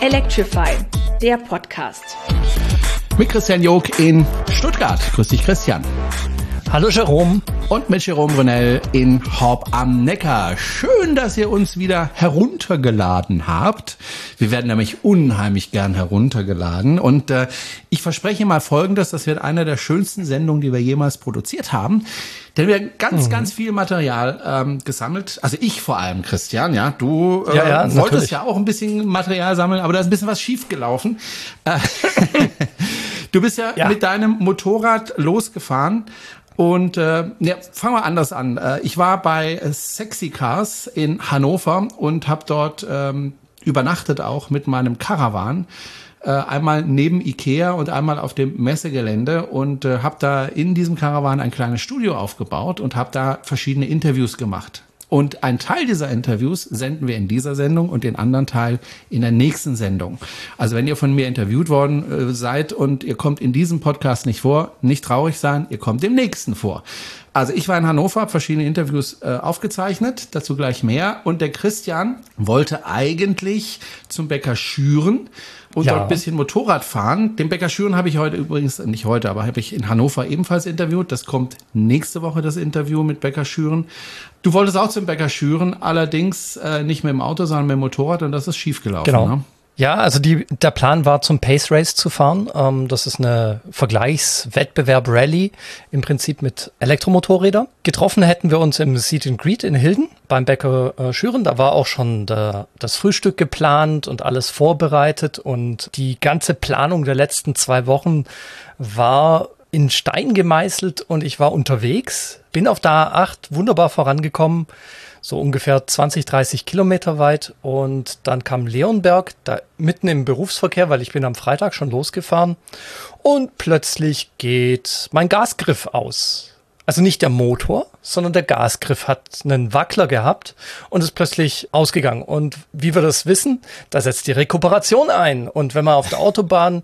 Electrify, der Podcast. Mit Christian Jog in Stuttgart. Grüß dich, Christian. Hallo Jerome. Und mit Jerome Brunel in Horb am Neckar. Schön, dass ihr uns wieder heruntergeladen habt. Wir werden nämlich unheimlich gern heruntergeladen. Und äh, ich verspreche mal Folgendes, das wird eine der schönsten Sendungen, die wir jemals produziert haben. Denn wir haben ganz, mhm. ganz viel Material ähm, gesammelt. Also ich vor allem, Christian, ja. Du äh, ja, ja, wolltest natürlich. ja auch ein bisschen Material sammeln, aber da ist ein bisschen was schiefgelaufen. Äh, du bist ja, ja, mit deinem Motorrad losgefahren und äh, ja, fangen wir anders an. Äh, ich war bei Sexy Cars in Hannover und habe dort ähm, übernachtet auch mit meinem Caravan. Äh, einmal neben Ikea und einmal auf dem Messegelände und äh, habe da in diesem Caravan ein kleines Studio aufgebaut und habe da verschiedene Interviews gemacht. Und ein Teil dieser Interviews senden wir in dieser Sendung und den anderen Teil in der nächsten Sendung. Also wenn ihr von mir interviewt worden äh, seid und ihr kommt in diesem Podcast nicht vor, nicht traurig sein, ihr kommt im nächsten vor. Also ich war in Hannover, habe verschiedene Interviews äh, aufgezeichnet, dazu gleich mehr. Und der Christian wollte eigentlich zum Bäcker Schüren und ja. dort ein bisschen Motorrad fahren. Den Bäcker Schüren habe ich heute übrigens, nicht heute, aber habe ich in Hannover ebenfalls interviewt. Das kommt nächste Woche, das Interview mit Bäcker Schüren. Du wolltest auch zum Bäcker Schüren, allerdings äh, nicht mit dem Auto, sondern mit dem Motorrad und das ist schiefgelaufen. Genau. Ne? Ja, also die, der Plan war zum Pace Race zu fahren. Ähm, das ist eine Vergleichswettbewerb Rallye, im Prinzip mit Elektromotorrädern. Getroffen hätten wir uns im Seat and Greet in Hilden beim Bäcker äh, Schüren. Da war auch schon der, das Frühstück geplant und alles vorbereitet. Und die ganze Planung der letzten zwei Wochen war in Stein gemeißelt und ich war unterwegs, bin auf der A8 wunderbar vorangekommen so ungefähr 20, 30 Kilometer weit. Und dann kam Leonberg, da mitten im Berufsverkehr, weil ich bin am Freitag schon losgefahren. Und plötzlich geht mein Gasgriff aus. Also nicht der Motor, sondern der Gasgriff hat einen Wackler gehabt und ist plötzlich ausgegangen. Und wie wir das wissen, da setzt die Rekuperation ein. Und wenn man auf der Autobahn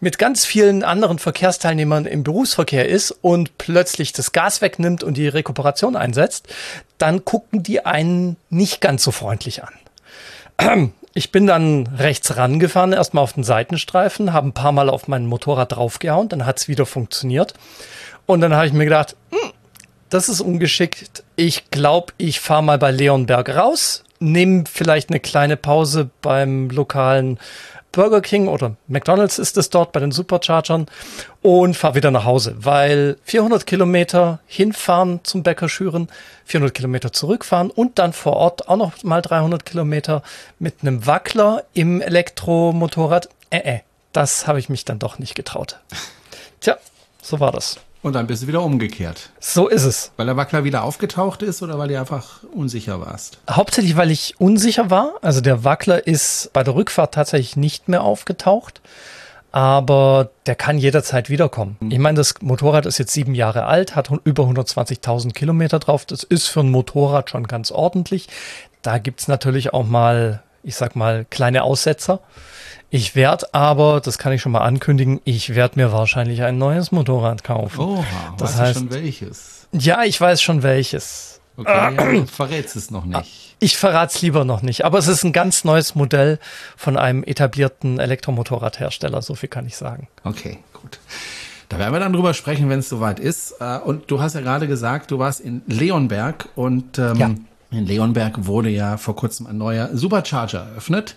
mit ganz vielen anderen Verkehrsteilnehmern im Berufsverkehr ist und plötzlich das Gas wegnimmt und die Rekuperation einsetzt, dann gucken die einen nicht ganz so freundlich an. Ich bin dann rechts rangefahren, erstmal auf den Seitenstreifen, habe ein paar Mal auf mein Motorrad draufgehauen, dann hat's wieder funktioniert. Und dann habe ich mir gedacht, hm, das ist ungeschickt. Ich glaube, ich fahre mal bei Leonberg raus, nehme vielleicht eine kleine Pause beim lokalen Burger King oder McDonald's ist es dort bei den Superchargern und fahre wieder nach Hause, weil 400 Kilometer hinfahren zum Bäcker schüren, 400 Kilometer zurückfahren und dann vor Ort auch noch mal 300 Kilometer mit einem Wackler im Elektromotorrad. Äh, äh, das habe ich mich dann doch nicht getraut. Tja, so war das. Und dann bist du wieder umgekehrt. So ist es. Weil der Wackler wieder aufgetaucht ist oder weil du einfach unsicher warst? Hauptsächlich, weil ich unsicher war. Also der Wackler ist bei der Rückfahrt tatsächlich nicht mehr aufgetaucht. Aber der kann jederzeit wiederkommen. Ich meine, das Motorrad ist jetzt sieben Jahre alt, hat über 120.000 Kilometer drauf. Das ist für ein Motorrad schon ganz ordentlich. Da gibt's natürlich auch mal, ich sag mal, kleine Aussetzer. Ich werde aber, das kann ich schon mal ankündigen, ich werde mir wahrscheinlich ein neues Motorrad kaufen. Oha, das weißt heißt, du schon welches? Ja, ich weiß schon welches. Okay, ja, verrätst es noch nicht. Ich verrate es lieber noch nicht, aber es ist ein ganz neues Modell von einem etablierten Elektromotorradhersteller, so viel kann ich sagen. Okay, gut. Da werden wir dann drüber sprechen, wenn es soweit ist. Äh, und du hast ja gerade gesagt, du warst in Leonberg und ähm, ja. in Leonberg wurde ja vor kurzem ein neuer Supercharger eröffnet.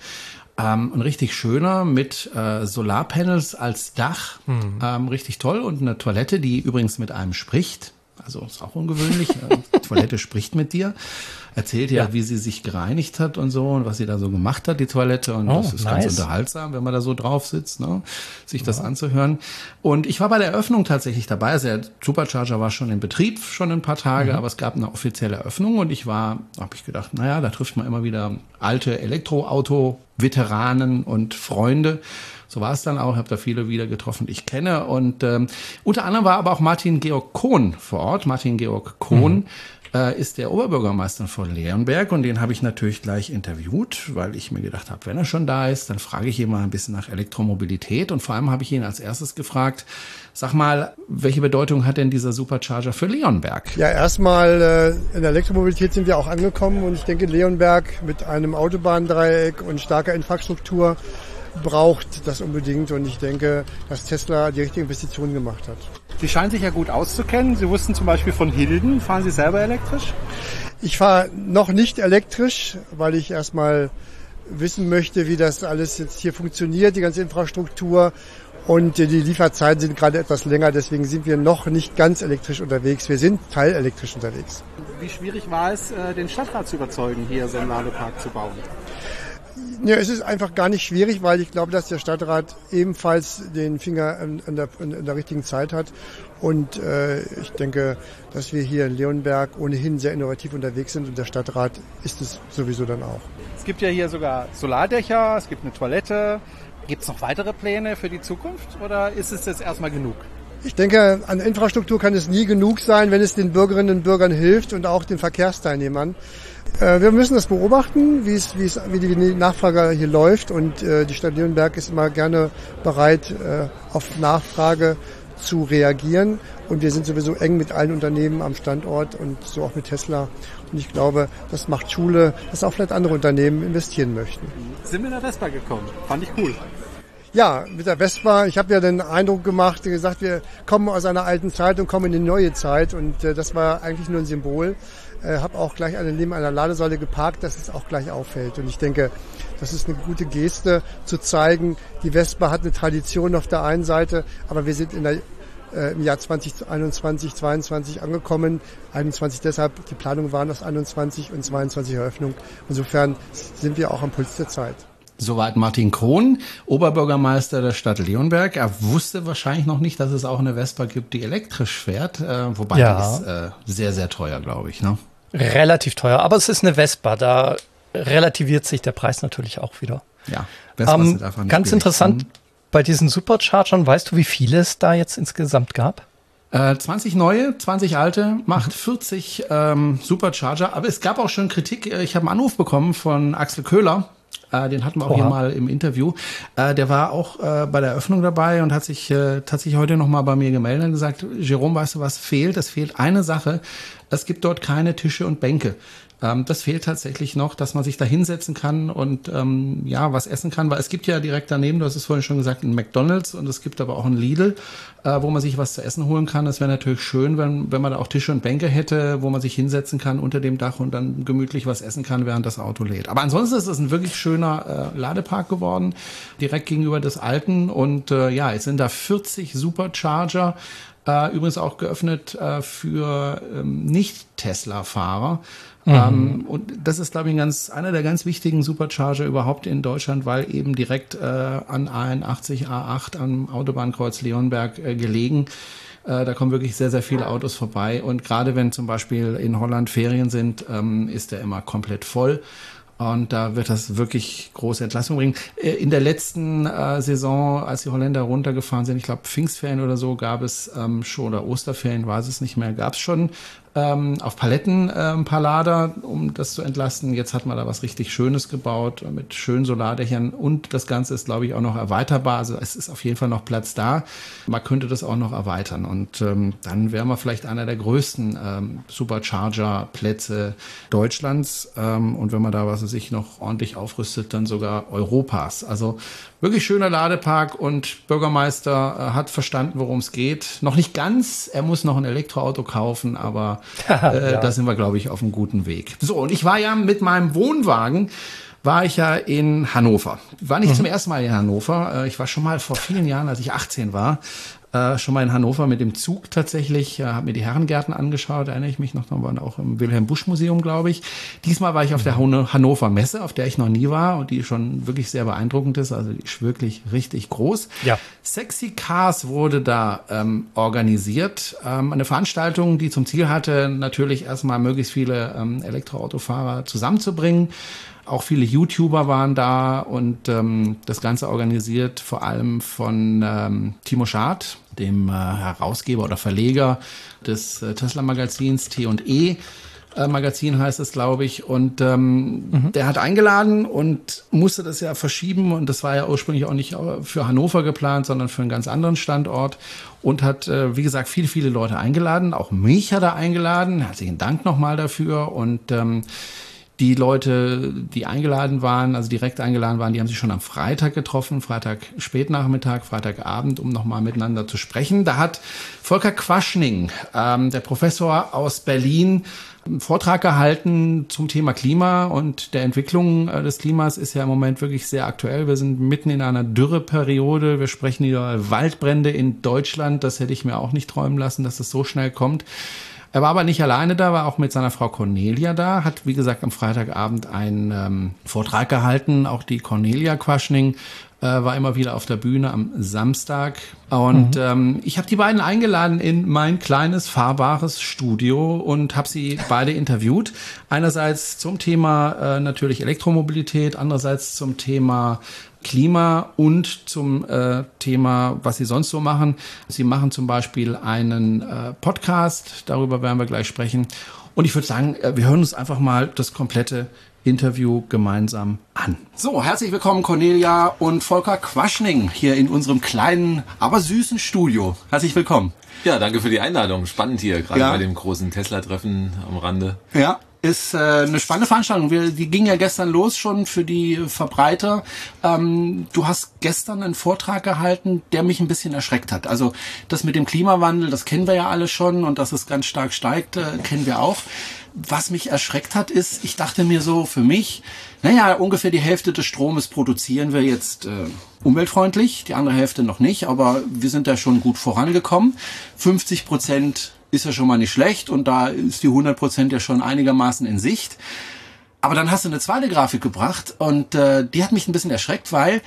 Ähm, ein richtig schöner mit äh, Solarpanels als Dach. Mhm. Ähm, richtig toll. Und eine Toilette, die übrigens mit einem spricht. Also ist auch ungewöhnlich. Die Toilette spricht mit dir erzählt ja, ja, wie sie sich gereinigt hat und so und was sie da so gemacht hat, die Toilette. Und oh, das ist nice. ganz unterhaltsam, wenn man da so drauf sitzt, ne? sich das anzuhören. Und ich war bei der Eröffnung tatsächlich dabei. Also der Supercharger war schon in Betrieb, schon ein paar Tage, mhm. aber es gab eine offizielle Eröffnung und ich war, habe ich gedacht, naja, da trifft man immer wieder alte Elektroauto-Veteranen und Freunde. So war es dann auch. Ich habe da viele wieder getroffen, die ich kenne. Und ähm, unter anderem war aber auch Martin Georg Kohn vor Ort. Martin Georg Kohn. Mhm äh, ist der Oberbürgermeister von Leonberg und den habe ich natürlich gleich interviewt, weil ich mir gedacht habe, wenn er schon da ist, dann frage ich ihn mal ein bisschen nach Elektromobilität und vor allem habe ich ihn als erstes gefragt, sag mal, welche Bedeutung hat denn dieser Supercharger für Leonberg? Ja, erstmal äh, in der Elektromobilität sind wir auch angekommen und ich denke, Leonberg mit einem Autobahndreieck und starker Infrastruktur braucht das unbedingt und ich denke, dass Tesla die richtige Investition gemacht hat. Sie scheinen sich ja gut auszukennen. Sie wussten zum Beispiel von Hilden. Fahren Sie selber elektrisch? Ich fahre noch nicht elektrisch, weil ich erstmal wissen möchte, wie das alles jetzt hier funktioniert, die ganze Infrastruktur. Und die Lieferzeiten sind gerade etwas länger, deswegen sind wir noch nicht ganz elektrisch unterwegs. Wir sind teilelektrisch unterwegs. Wie schwierig war es, äh, den Stadtrat zu überzeugen, hier so einen Ladepark zu bauen? Ja, es ist einfach gar nicht schwierig, weil ich glaube, dass der Stadtrat ebenfalls den Finger in, in, der, in der, richtigen Zeit hat. Und äh, ich denke, dass wir hier in Leonberg ohnehin sehr innovativ unterwegs sind und der Stadtrat ist es sowieso dann auch. Es gibt ja hier sogar Solardächer, es gibt eine Toilette. Gibt es noch weitere Pläne für die Zukunft oder ist es jetzt erstmal genug? Ich denke, an Infrastruktur kann es nie genug sein, wenn es den Bürgerinnen und Bürgern hilft und auch den Verkehrsteilnehmern. Äh, wir müssen das beobachten, wie, es, wie, es, wie die Nachfrage hier läuft und äh, die Stadt Nürnberg ist immer gerne bereit, äh, auf Nachfrage zu reagieren. Und wir sind sowieso eng mit allen Unternehmen am Standort und so auch mit Tesla. Und ich glaube, das macht Schule, dass auch vielleicht andere Unternehmen investieren möchten. Sind wir in der Vespa gekommen? Fand ich cool. Ja, mit der Vespa, ich habe ja den Eindruck gemacht, gesagt, wir kommen aus einer alten Zeit und kommen in die neue Zeit. Und äh, das war eigentlich nur ein Symbol. Äh, habe auch gleich eine, neben einer Ladesäule geparkt, dass es auch gleich auffällt. Und ich denke, das ist eine gute Geste, zu zeigen, die Vespa hat eine Tradition auf der einen Seite, aber wir sind in der äh, im Jahr 2021, 22 angekommen. 21 deshalb, die Planungen waren aus 21 und 22 Eröffnung. Insofern sind wir auch am Puls der Zeit. Soweit Martin Krohn, Oberbürgermeister der Stadt Leonberg. Er wusste wahrscheinlich noch nicht, dass es auch eine Vespa gibt, die elektrisch fährt, äh, wobei ja. die ist äh, sehr, sehr teuer, glaube ich. Ne? Relativ teuer, aber es ist eine Vespa, da relativiert sich der Preis natürlich auch wieder. Ja, Vespa ähm, sind einfach nicht Ganz billig. interessant, mhm. bei diesen Superchargern, weißt du, wie viele es da jetzt insgesamt gab? 20 äh, neue, 20 alte, macht 40 ähm, Supercharger. Aber es gab auch schon Kritik. Ich habe einen Anruf bekommen von Axel Köhler, äh, den hatten wir auch Oha. hier mal im Interview. Äh, der war auch äh, bei der Eröffnung dabei und hat sich äh, tatsächlich heute nochmal bei mir gemeldet und gesagt, Jerome, weißt du, was fehlt? Es fehlt eine Sache. Es gibt dort keine Tische und Bänke. Ähm, das fehlt tatsächlich noch, dass man sich da hinsetzen kann und ähm, ja, was essen kann, weil es gibt ja direkt daneben, du hast es vorhin schon gesagt, ein McDonalds und es gibt aber auch ein Lidl, äh, wo man sich was zu essen holen kann. Das wäre natürlich schön, wenn, wenn man da auch Tische und Bänke hätte, wo man sich hinsetzen kann unter dem Dach und dann gemütlich was essen kann, während das Auto lädt. Aber ansonsten ist es ein wirklich schöner äh, Ladepark geworden, direkt gegenüber des alten und äh, ja, jetzt sind da 40 Supercharger, äh, übrigens auch geöffnet äh, für ähm, Nicht-Tesla-Fahrer. Mhm. Ähm, und das ist, glaube ich, ein ganz, einer der ganz wichtigen Supercharger überhaupt in Deutschland, weil eben direkt äh, an A81, A8 am Autobahnkreuz Leonberg äh, gelegen. Äh, da kommen wirklich sehr, sehr viele Autos vorbei. Und gerade wenn zum Beispiel in Holland Ferien sind, ähm, ist der immer komplett voll. Und da wird das wirklich große Entlastung bringen. Äh, in der letzten äh, Saison, als die Holländer runtergefahren sind, ich glaube Pfingstferien oder so, gab es ähm, schon, oder Osterferien, weiß es nicht mehr, gab es schon ähm, auf Paletten äh, ein paar Lader, um das zu entlasten. Jetzt hat man da was richtig Schönes gebaut mit schönen Solardächern und das Ganze ist, glaube ich, auch noch erweiterbar. Also es ist auf jeden Fall noch Platz da. Man könnte das auch noch erweitern und ähm, dann wären wir vielleicht einer der größten ähm, Supercharger-Plätze Deutschlands ähm, und wenn man da was sich noch ordentlich aufrüstet, dann sogar Europas. Also wirklich schöner Ladepark und Bürgermeister äh, hat verstanden, worum es geht. Noch nicht ganz, er muss noch ein Elektroauto kaufen, aber äh, ja. da sind wir, glaube ich, auf einem guten Weg. So, und ich war ja mit meinem Wohnwagen war ich ja in Hannover. War nicht mhm. zum ersten Mal in Hannover. Äh, ich war schon mal vor vielen Jahren, als ich 18 war, äh, schon mal in Hannover mit dem Zug tatsächlich, äh, habe mir die Herrengärten angeschaut, erinnere ich mich noch, da waren auch im Wilhelm Busch Museum, glaube ich. Diesmal war ich auf der mhm. Hannover Messe, auf der ich noch nie war und die schon wirklich sehr beeindruckend ist, also die ist wirklich richtig groß. Ja. Sexy Cars wurde da ähm, organisiert, ähm, eine Veranstaltung, die zum Ziel hatte, natürlich erstmal möglichst viele ähm, Elektroautofahrer zusammenzubringen. Auch viele YouTuber waren da und ähm, das Ganze organisiert vor allem von ähm, Timo Schad, dem äh, Herausgeber oder Verleger des äh, Tesla-Magazins T&E. Äh, Magazin heißt es, glaube ich. Und ähm, mhm. der hat eingeladen und musste das ja verschieben. Und das war ja ursprünglich auch nicht für Hannover geplant, sondern für einen ganz anderen Standort. Und hat, äh, wie gesagt, viele, viele Leute eingeladen. Auch mich hat er eingeladen. Herzlichen Dank nochmal dafür. Und ähm, Die Leute, die eingeladen waren, also direkt eingeladen waren, die haben sich schon am Freitag getroffen, Freitag Spätnachmittag, Freitagabend, um nochmal miteinander zu sprechen. Da hat Volker Quaschning, ähm, der Professor aus Berlin, einen Vortrag gehalten zum Thema Klima und der Entwicklung äh, des Klimas ist ja im Moment wirklich sehr aktuell. Wir sind mitten in einer Dürreperiode. Wir sprechen über Waldbrände in Deutschland. Das hätte ich mir auch nicht träumen lassen, dass es so schnell kommt. Er war aber nicht alleine da, war auch mit seiner Frau Cornelia da, hat wie gesagt am Freitagabend einen ähm, Vortrag gehalten. Auch die Cornelia Quaschning äh, war immer wieder auf der Bühne am Samstag. Und mhm. ähm, ich habe die beiden eingeladen in mein kleines fahrbares Studio und habe sie beide interviewt. Einerseits zum Thema äh, natürlich Elektromobilität, andererseits zum Thema Klima und zum äh, Thema, was Sie sonst so machen. Sie machen zum Beispiel einen äh, Podcast, darüber werden wir gleich sprechen. Und ich würde sagen, äh, wir hören uns einfach mal das komplette Interview gemeinsam an. So, herzlich willkommen Cornelia und Volker Quaschning hier in unserem kleinen, aber süßen Studio. Herzlich willkommen. Ja, danke für die Einladung. Spannend hier, gerade ja. bei dem großen Tesla-Treffen am Rande. Ja, ist äh, eine spannende Veranstaltung. Wir, die ging ja gestern los schon für die Verbreiter. Ähm, du hast gestern einen Vortrag gehalten, der mich ein bisschen erschreckt hat. Also das mit dem Klimawandel, das kennen wir ja alle schon und dass es ganz stark steigt, äh, kennen wir auch was mich erschreckt hat, ist, ich dachte mir so für mich, naja, ungefähr die Hälfte des Stromes produzieren wir jetzt äh, umweltfreundlich, die andere Hälfte noch nicht, aber wir sind da schon gut vorangekommen. 50 Prozent ist ja schon mal nicht schlecht und da ist die 100 Prozent ja schon einigermaßen in Sicht. Aber dann hast du eine zweite Grafik gebracht und äh, die hat mich ein bisschen erschreckt, weil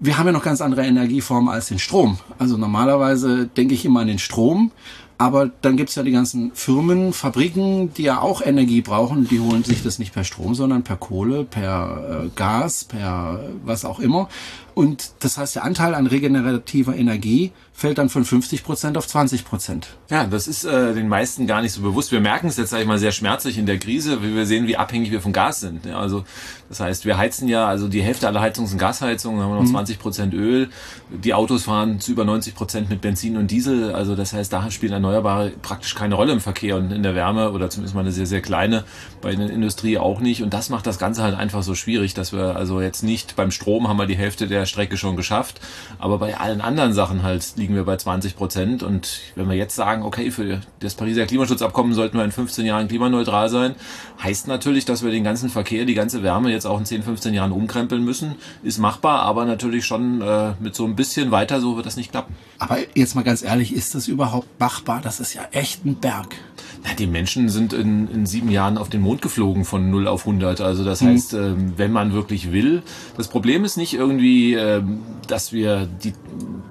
wir haben ja noch ganz andere Energieformen als den Strom. Also normalerweise denke ich immer an den Strom aber dann gibt's ja die ganzen Firmen, Fabriken, die ja auch Energie brauchen. Die holen sich das nicht per Strom, sondern per Kohle, per äh, Gas, per was auch immer. Und das heißt, der Anteil an regenerativer Energie fällt dann von 50 Prozent auf 20 Prozent. Ja, das ist äh, den meisten gar nicht so bewusst. Wir merken es jetzt, sag ich mal, sehr schmerzlich in der Krise, wie wir sehen, wie abhängig wir von Gas sind. Ja, also das heißt, wir heizen ja, also die Hälfte aller Heizungen sind Gasheizungen, haben wir noch mhm. 20 Prozent Öl. Die Autos fahren zu über 90 Prozent mit Benzin und Diesel. Also das heißt, da spielen Erneuerbare praktisch keine Rolle im Verkehr und in der Wärme oder zumindest mal eine sehr, sehr kleine, bei der Industrie auch nicht. Und das macht das Ganze halt einfach so schwierig, dass wir also jetzt nicht beim Strom haben wir die Hälfte der Strecke schon geschafft, aber bei allen anderen Sachen halt liegen wir bei 20 Prozent. Und wenn wir jetzt sagen, okay, für das Pariser Klimaschutzabkommen sollten wir in 15 Jahren klimaneutral sein, heißt natürlich, dass wir den ganzen Verkehr, die ganze Wärme jetzt auch in 10, 15 Jahren umkrempeln müssen. Ist machbar, aber natürlich schon äh, mit so ein bisschen weiter, so wird das nicht klappen. Aber jetzt mal ganz ehrlich, ist das überhaupt machbar? Das ist ja echt ein Berg. Na, die Menschen sind in, in sieben Jahren auf den Mond geflogen von 0 auf 100. Also das mhm. heißt, äh, wenn man wirklich will. Das Problem ist nicht irgendwie, äh, dass wir die,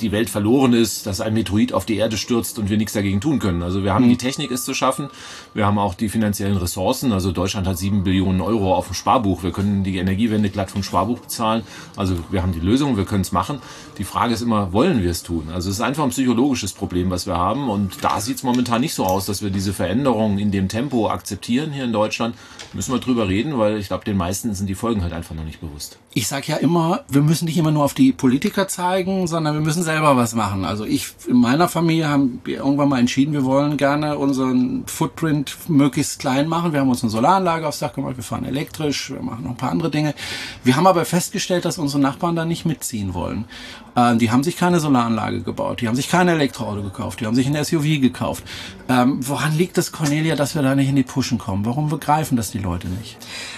die Welt verloren ist, dass ein Meteorit auf die Erde stürzt und wir nichts dagegen tun können. Also wir haben mhm. die Technik, es zu schaffen. Wir haben auch die finanziellen Ressourcen. Also Deutschland hat sieben Billionen Euro auf dem Sparbuch. Wir können die Energiewende glatt vom Sparbuch bezahlen. Also wir haben die Lösung, wir können es machen. Die Frage ist immer, wollen wir es tun? Also es ist einfach ein psychologisches Problem, was wir haben. Und da sieht es momentan nicht so aus, dass wir diese Veränderungen in dem Tempo akzeptieren hier in Deutschland. Müssen wir drüber reden, weil ich glaube, den meisten sind die Folgen halt einfach noch nicht bewusst. Ich sage ja immer, wir müssen nicht immer nur auf die Politiker zeigen, sondern wir müssen selber was machen. Also ich in meiner Familie haben wir irgendwann mal entschieden, wir wollen gerne unseren Footprint möglichst klein machen. Wir haben uns eine Solaranlage aufs Dach gemacht, wir fahren elektrisch, wir machen noch ein paar andere Dinge. Wir haben aber festgestellt, dass unsere Nachbarn da nicht mitziehen wollen. Ähm, die haben sich keine Solaranlage gebaut, die haben sich kein Elektroauto gekauft, die haben sich ein SUV gekauft. Ähm, woran liegt es, Cornelia, dass wir da nicht in die Pushen kommen? Warum begreifen das die Leute nicht?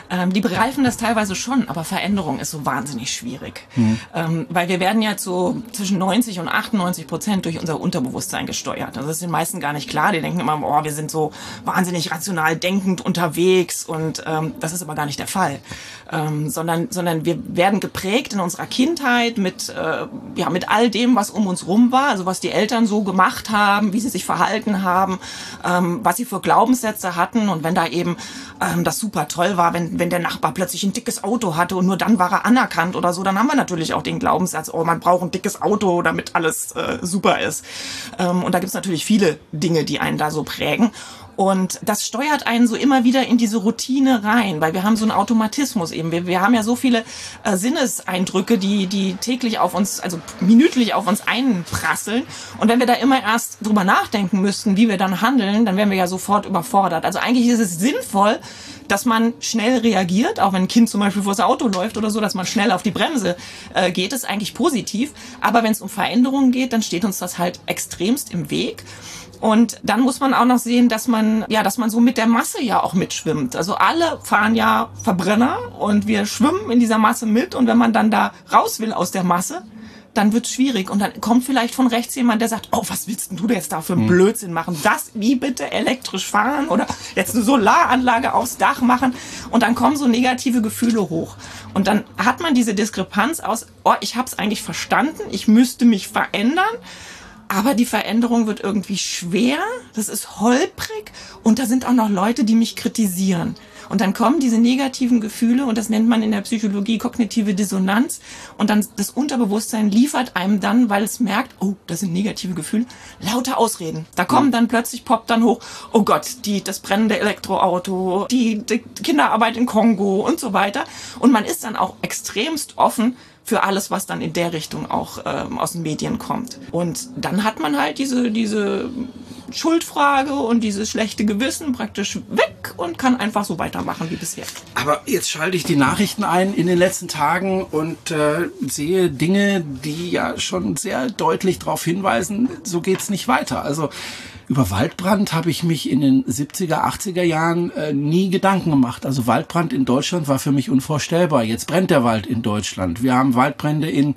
Ähm, die begreifen das teilweise schon, aber Veränderung ist so wahnsinnig schwierig. Hm. Ähm, weil wir werden ja so zwischen 90 und 98 Prozent durch unser Unterbewusstsein gesteuert. Also das ist den meisten gar nicht klar. Die denken immer, oh, wir sind so wahnsinnig rational denkend unterwegs und ähm, das ist aber gar nicht der Fall. Ähm, sondern, sondern wir werden geprägt in unserer Kindheit mit äh, ja, mit all dem, was um uns rum war, also was die Eltern so gemacht haben, wie sie sich verhalten haben, ähm, was sie für Glaubenssätze hatten und wenn da eben ähm, das super toll war, wenn, wenn der Nachbar plötzlich ein dickes Auto hatte und nur dann war er anerkannt oder so, dann haben wir natürlich auch den Glaubenssatz, oh, man braucht ein dickes Auto, damit alles äh, super ist. Ähm, und da gibt's natürlich viele Dinge, die einen da so prägen. Und das steuert einen so immer wieder in diese Routine rein, weil wir haben so einen Automatismus eben. Wir, wir haben ja so viele äh, Sinneseindrücke, die, die täglich auf uns, also minütlich auf uns einprasseln. Und wenn wir da immer erst drüber nachdenken müssten, wie wir dann handeln, dann wären wir ja sofort überfordert. Also eigentlich ist es sinnvoll, dass man schnell reagiert, auch wenn ein Kind zum Beispiel vors Auto läuft oder so, dass man schnell auf die Bremse äh, geht, ist eigentlich positiv. Aber wenn es um Veränderungen geht, dann steht uns das halt extremst im Weg. Und dann muss man auch noch sehen, dass man, ja, dass man so mit der Masse ja auch mitschwimmt. Also alle fahren ja Verbrenner und wir schwimmen in dieser Masse mit. Und wenn man dann da raus will aus der Masse, dann wird's schwierig. Und dann kommt vielleicht von rechts jemand, der sagt, oh, was willst denn du jetzt da für einen Blödsinn machen? Das, wie bitte elektrisch fahren oder jetzt eine Solaranlage aufs Dach machen? Und dann kommen so negative Gefühle hoch. Und dann hat man diese Diskrepanz aus, oh, ich habe es eigentlich verstanden, ich müsste mich verändern. Aber die Veränderung wird irgendwie schwer, das ist holprig und da sind auch noch Leute, die mich kritisieren. Und dann kommen diese negativen Gefühle und das nennt man in der Psychologie kognitive Dissonanz. Und dann das Unterbewusstsein liefert einem dann, weil es merkt, oh, das sind negative Gefühle, lauter Ausreden. Da kommen dann plötzlich, poppt dann hoch, oh Gott, die, das brennende Elektroauto, die, die Kinderarbeit in Kongo und so weiter. Und man ist dann auch extremst offen für alles, was dann in der Richtung auch ähm, aus den Medien kommt. Und dann hat man halt diese, diese Schuldfrage und dieses schlechte Gewissen praktisch weg und kann einfach so weitermachen wie bisher. Aber jetzt schalte ich die Nachrichten ein in den letzten Tagen und äh, sehe Dinge, die ja schon sehr deutlich darauf hinweisen, so geht's nicht weiter. Also über Waldbrand habe ich mich in den 70er, 80er Jahren äh, nie Gedanken gemacht. Also Waldbrand in Deutschland war für mich unvorstellbar. Jetzt brennt der Wald in Deutschland. Wir haben Waldbrände in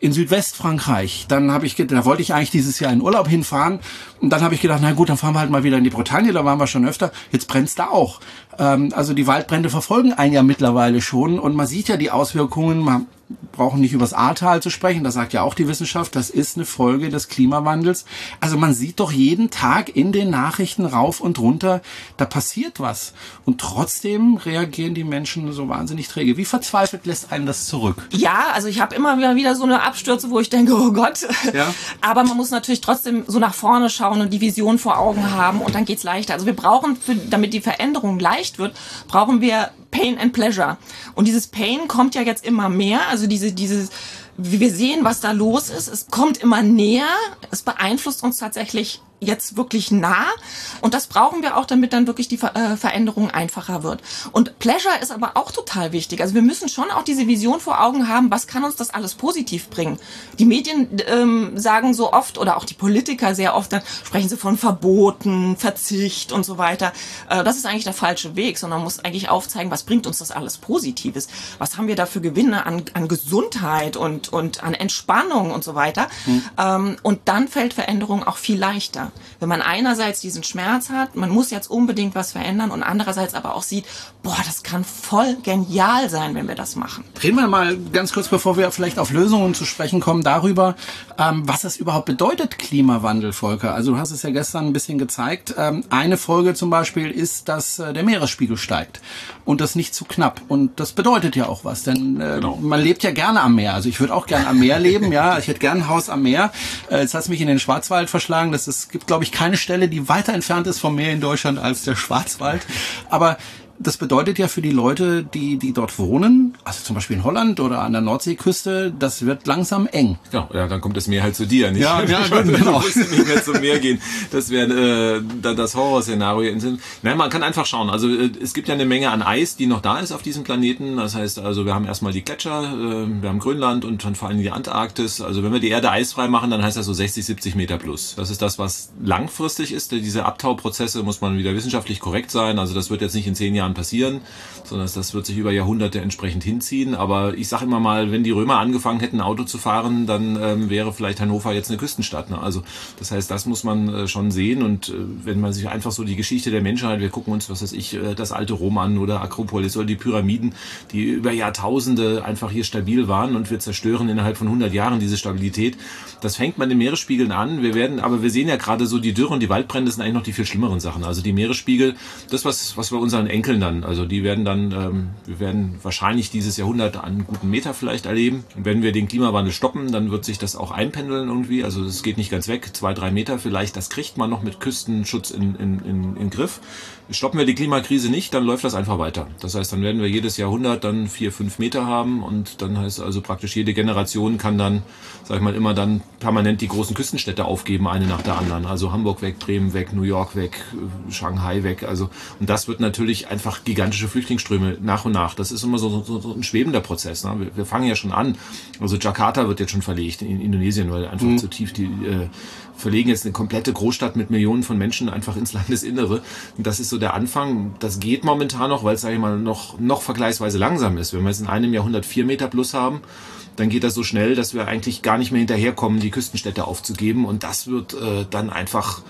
in Südwestfrankreich. Dann habe ich, da wollte ich eigentlich dieses Jahr in Urlaub hinfahren und dann habe ich gedacht, na gut, dann fahren wir halt mal wieder in die Bretagne, da waren wir schon öfter. Jetzt brennt's da auch. Ähm, also die Waldbrände verfolgen einen ja mittlerweile schon und man sieht ja die Auswirkungen. Man brauchen nicht übers Ahrtal zu sprechen, das sagt ja auch die Wissenschaft, das ist eine Folge des Klimawandels. Also man sieht doch jeden Tag in den Nachrichten rauf und runter, da passiert was. Und trotzdem reagieren die Menschen so wahnsinnig träge. Wie verzweifelt lässt einen das zurück? Ja, also ich habe immer wieder so eine Abstürze, wo ich denke, oh Gott. Ja. Aber man muss natürlich trotzdem so nach vorne schauen und die Vision vor Augen haben und dann geht's leichter. Also wir brauchen, für, damit die Veränderung leicht wird, brauchen wir Pain and Pleasure. Und dieses Pain kommt ja jetzt immer mehr. Also diese, dieses, wir sehen, was da los ist. Es kommt immer näher. Es beeinflusst uns tatsächlich jetzt wirklich nah. Und das brauchen wir auch, damit dann wirklich die Ver äh, Veränderung einfacher wird. Und Pleasure ist aber auch total wichtig. Also wir müssen schon auch diese Vision vor Augen haben, was kann uns das alles positiv bringen. Die Medien ähm, sagen so oft, oder auch die Politiker sehr oft, dann sprechen sie von Verboten, Verzicht und so weiter. Äh, das ist eigentlich der falsche Weg, sondern man muss eigentlich aufzeigen, was bringt uns das alles Positives. Was haben wir da für Gewinne an, an Gesundheit und, und an Entspannung und so weiter. Mhm. Ähm, und dann fällt Veränderung auch viel leichter. Wenn man einerseits diesen Schmerz hat, man muss jetzt unbedingt was verändern und andererseits aber auch sieht, boah, das kann voll genial sein, wenn wir das machen. Reden wir mal ganz kurz, bevor wir vielleicht auf Lösungen zu sprechen kommen, darüber, ähm, was es überhaupt bedeutet, Klimawandel, Volker. Also du hast es ja gestern ein bisschen gezeigt. Ähm, eine Folge zum Beispiel ist, dass äh, der Meeresspiegel steigt und das nicht zu knapp. Und das bedeutet ja auch was, denn äh, genau. man lebt ja gerne am Meer. Also ich würde auch gerne am Meer leben, ja. Ich hätte gerne ein Haus am Meer. Äh, jetzt hat mich in den Schwarzwald verschlagen. Das ist, gibt, glaube ich, keine Stelle, die weiter entfernt ist vom Meer in Deutschland als der Schwarzwald. Aber das bedeutet ja für die Leute, die, die dort wohnen, also zum Beispiel in Holland oder an der Nordseeküste, das wird langsam eng. Ja, ja dann kommt das Meer halt zu dir, nicht? Ja, ja genau. Du nicht mehr zum Meer gehen. Das wäre äh, das Horrorszenario. Nein, man kann einfach schauen. Also äh, es gibt ja eine Menge an Eis, die noch da ist auf diesem Planeten. Das heißt, also wir haben erstmal die Gletscher, äh, wir haben Grönland und dann vor allem die Antarktis. Also wenn wir die Erde eisfrei machen, dann heißt das so 60, 70 Meter plus. Das ist das, was langfristig ist. Diese Abtauprozesse muss man wieder wissenschaftlich korrekt sein. Also das wird jetzt nicht in zehn Jahren Jahren passieren, sondern das wird sich über Jahrhunderte entsprechend hinziehen. Aber ich sage immer mal, wenn die Römer angefangen hätten, Auto zu fahren, dann ähm, wäre vielleicht Hannover jetzt eine Küstenstadt. Ne? Also das heißt, das muss man äh, schon sehen. Und äh, wenn man sich einfach so die Geschichte der Menschheit, wir gucken uns, was weiß ich, äh, das alte Rom an oder Akropolis oder die Pyramiden, die über Jahrtausende einfach hier stabil waren und wir zerstören innerhalb von 100 Jahren diese Stabilität. Das fängt man den Meeresspiegeln an. Wir werden, aber wir sehen ja gerade so die Dürre und die Waldbrände sind eigentlich noch die viel schlimmeren Sachen. Also die Meeresspiegel, das was was wir unseren Enkeln dann, also die werden dann, ähm, wir werden wahrscheinlich dieses Jahrhundert einen guten Meter vielleicht erleben. Und wenn wir den Klimawandel stoppen, dann wird sich das auch einpendeln irgendwie. Also es geht nicht ganz weg, zwei drei Meter vielleicht. Das kriegt man noch mit Küstenschutz in in, in, in Griff. Stoppen wir die Klimakrise nicht, dann läuft das einfach weiter. Das heißt, dann werden wir jedes Jahrhundert dann vier, fünf Meter haben und dann heißt also praktisch jede Generation kann dann, sag ich mal, immer dann permanent die großen Küstenstädte aufgeben, eine nach der anderen. Also Hamburg weg, Bremen weg, New York weg, Shanghai weg. Also und das wird natürlich einfach einfach gigantische Flüchtlingsströme nach und nach. Das ist immer so, so, so ein schwebender Prozess. Ne? Wir, wir, fangen ja schon an. Also Jakarta wird jetzt schon verlegt in Indonesien, weil einfach mhm. zu tief die äh, verlegen jetzt eine komplette Großstadt mit Millionen von Menschen einfach ins Landesinnere. Und das ist so der Anfang. Das geht momentan noch, weil es, sage ich mal, noch, noch vergleichsweise langsam ist. Wenn wir jetzt in einem Jahr 104 Meter plus haben, dann geht das so schnell, dass wir eigentlich gar nicht mehr hinterherkommen, die Küstenstädte aufzugeben. Und das wird äh, dann einfach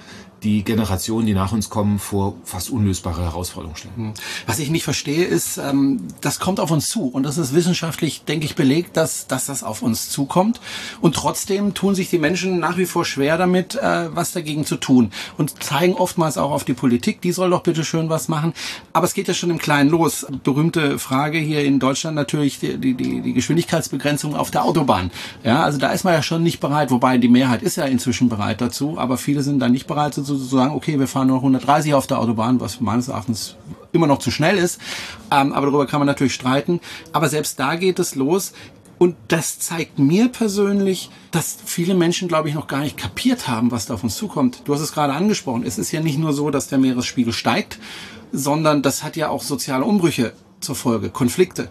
die Generationen, die nach uns kommen, vor fast unlösbare Herausforderungen stellen. Hm. Was ich nicht verstehe, ist, ähm, das kommt auf uns zu und das ist wissenschaftlich, denke ich, belegt, dass, dass das auf uns zukommt. Und trotzdem tun sich die Menschen nach wie vor schwer damit, äh, was dagegen zu tun und zeigen oftmals auch auf die Politik, die soll doch bitte schön was machen. Aber es geht ja schon im Kleinen los. Berühmte Frage hier in Deutschland natürlich die, die, die Geschwindigkeitsbegrenzung auf der Autobahn. Ja, also da ist man ja schon nicht bereit, wobei die Mehrheit ist ja inzwischen bereit dazu, aber viele sind da nicht bereit, so okay, wir fahren nur 130 auf der Autobahn, was meines Erachtens immer noch zu schnell ist. Ähm, aber darüber kann man natürlich streiten. Aber selbst da geht es los. Und das zeigt mir persönlich, dass viele Menschen, glaube ich, noch gar nicht kapiert haben, was da auf uns zukommt. Du hast es gerade angesprochen. Es ist ja nicht nur so, dass der Meeresspiegel steigt, sondern das hat ja auch soziale Umbrüche zur Folge, Konflikte.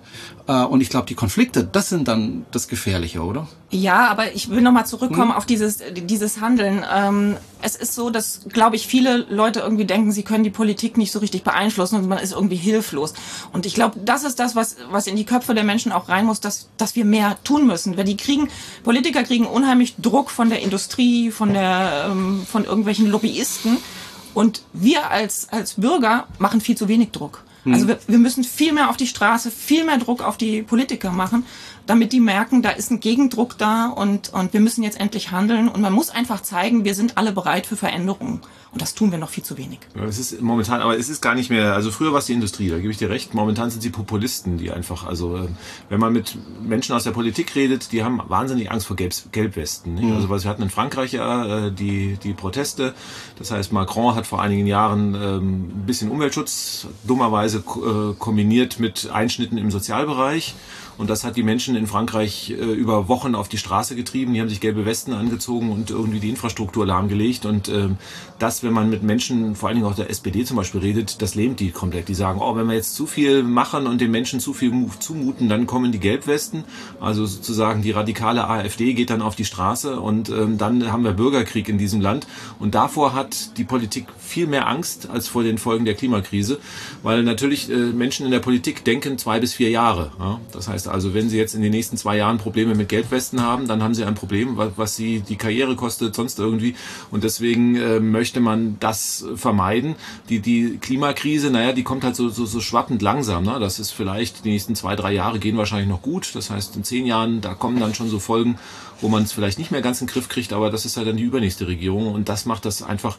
Äh, und ich glaube, die Konflikte, das sind dann das Gefährliche, oder? Ja, aber ich will nochmal zurückkommen hm. auf dieses, dieses Handeln. Ähm, es ist so, dass, glaube ich, viele Leute irgendwie denken, sie können die Politik nicht so richtig beeinflussen und man ist irgendwie hilflos. Und ich glaube, das ist das, was, was in die Köpfe der Menschen auch rein muss, dass, dass wir mehr tun müssen. Weil die kriegen, Politiker kriegen unheimlich Druck von der Industrie, von der, ähm, von irgendwelchen Lobbyisten. Und wir als, als Bürger machen viel zu wenig Druck. Also mhm. wir, wir müssen viel mehr auf die Straße, viel mehr Druck auf die Politiker machen, damit die merken, da ist ein Gegendruck da und, und wir müssen jetzt endlich handeln. Und man muss einfach zeigen, wir sind alle bereit für Veränderungen. Und das tun wir noch viel zu wenig. Es ist momentan, aber es ist gar nicht mehr, also früher war es die Industrie, da gebe ich dir recht. Momentan sind sie Populisten, die einfach, also äh, wenn man mit Menschen aus der Politik redet, die haben wahnsinnig Angst vor Gelb Gelbwesten. Mhm. Also was wir hatten in Frankreich ja äh, die, die Proteste. Das heißt, Macron hat vor einigen Jahren ähm, ein bisschen Umweltschutz dummerweise äh, kombiniert mit Einschnitten im Sozialbereich. Und das hat die Menschen in Frankreich äh, über Wochen auf die Straße getrieben. Die haben sich gelbe Westen angezogen und irgendwie die Infrastruktur lahmgelegt. Und ähm, das, wenn man mit Menschen, vor allen Dingen auch der SPD zum Beispiel redet, das lähmt die komplett. Die sagen, oh, wenn wir jetzt zu viel machen und den Menschen zu viel zumuten, dann kommen die Gelbwesten. Also sozusagen die radikale AfD geht dann auf die Straße und ähm, dann haben wir Bürgerkrieg in diesem Land. Und davor hat die Politik viel mehr Angst als vor den Folgen der Klimakrise, weil natürlich äh, Menschen in der Politik denken zwei bis vier Jahre. Ja? Das heißt also, wenn Sie jetzt in den nächsten zwei Jahren Probleme mit Geldwesten haben, dann haben Sie ein Problem, was, was Sie die Karriere kostet, sonst irgendwie. Und deswegen äh, möchte man das vermeiden. Die, die Klimakrise, naja, die kommt halt so, so, so schwappend langsam. Ne? Das ist vielleicht, die nächsten zwei, drei Jahre gehen wahrscheinlich noch gut. Das heißt, in zehn Jahren, da kommen dann schon so Folgen, wo man es vielleicht nicht mehr ganz in den Griff kriegt, aber das ist halt dann die übernächste Regierung und das macht das einfach,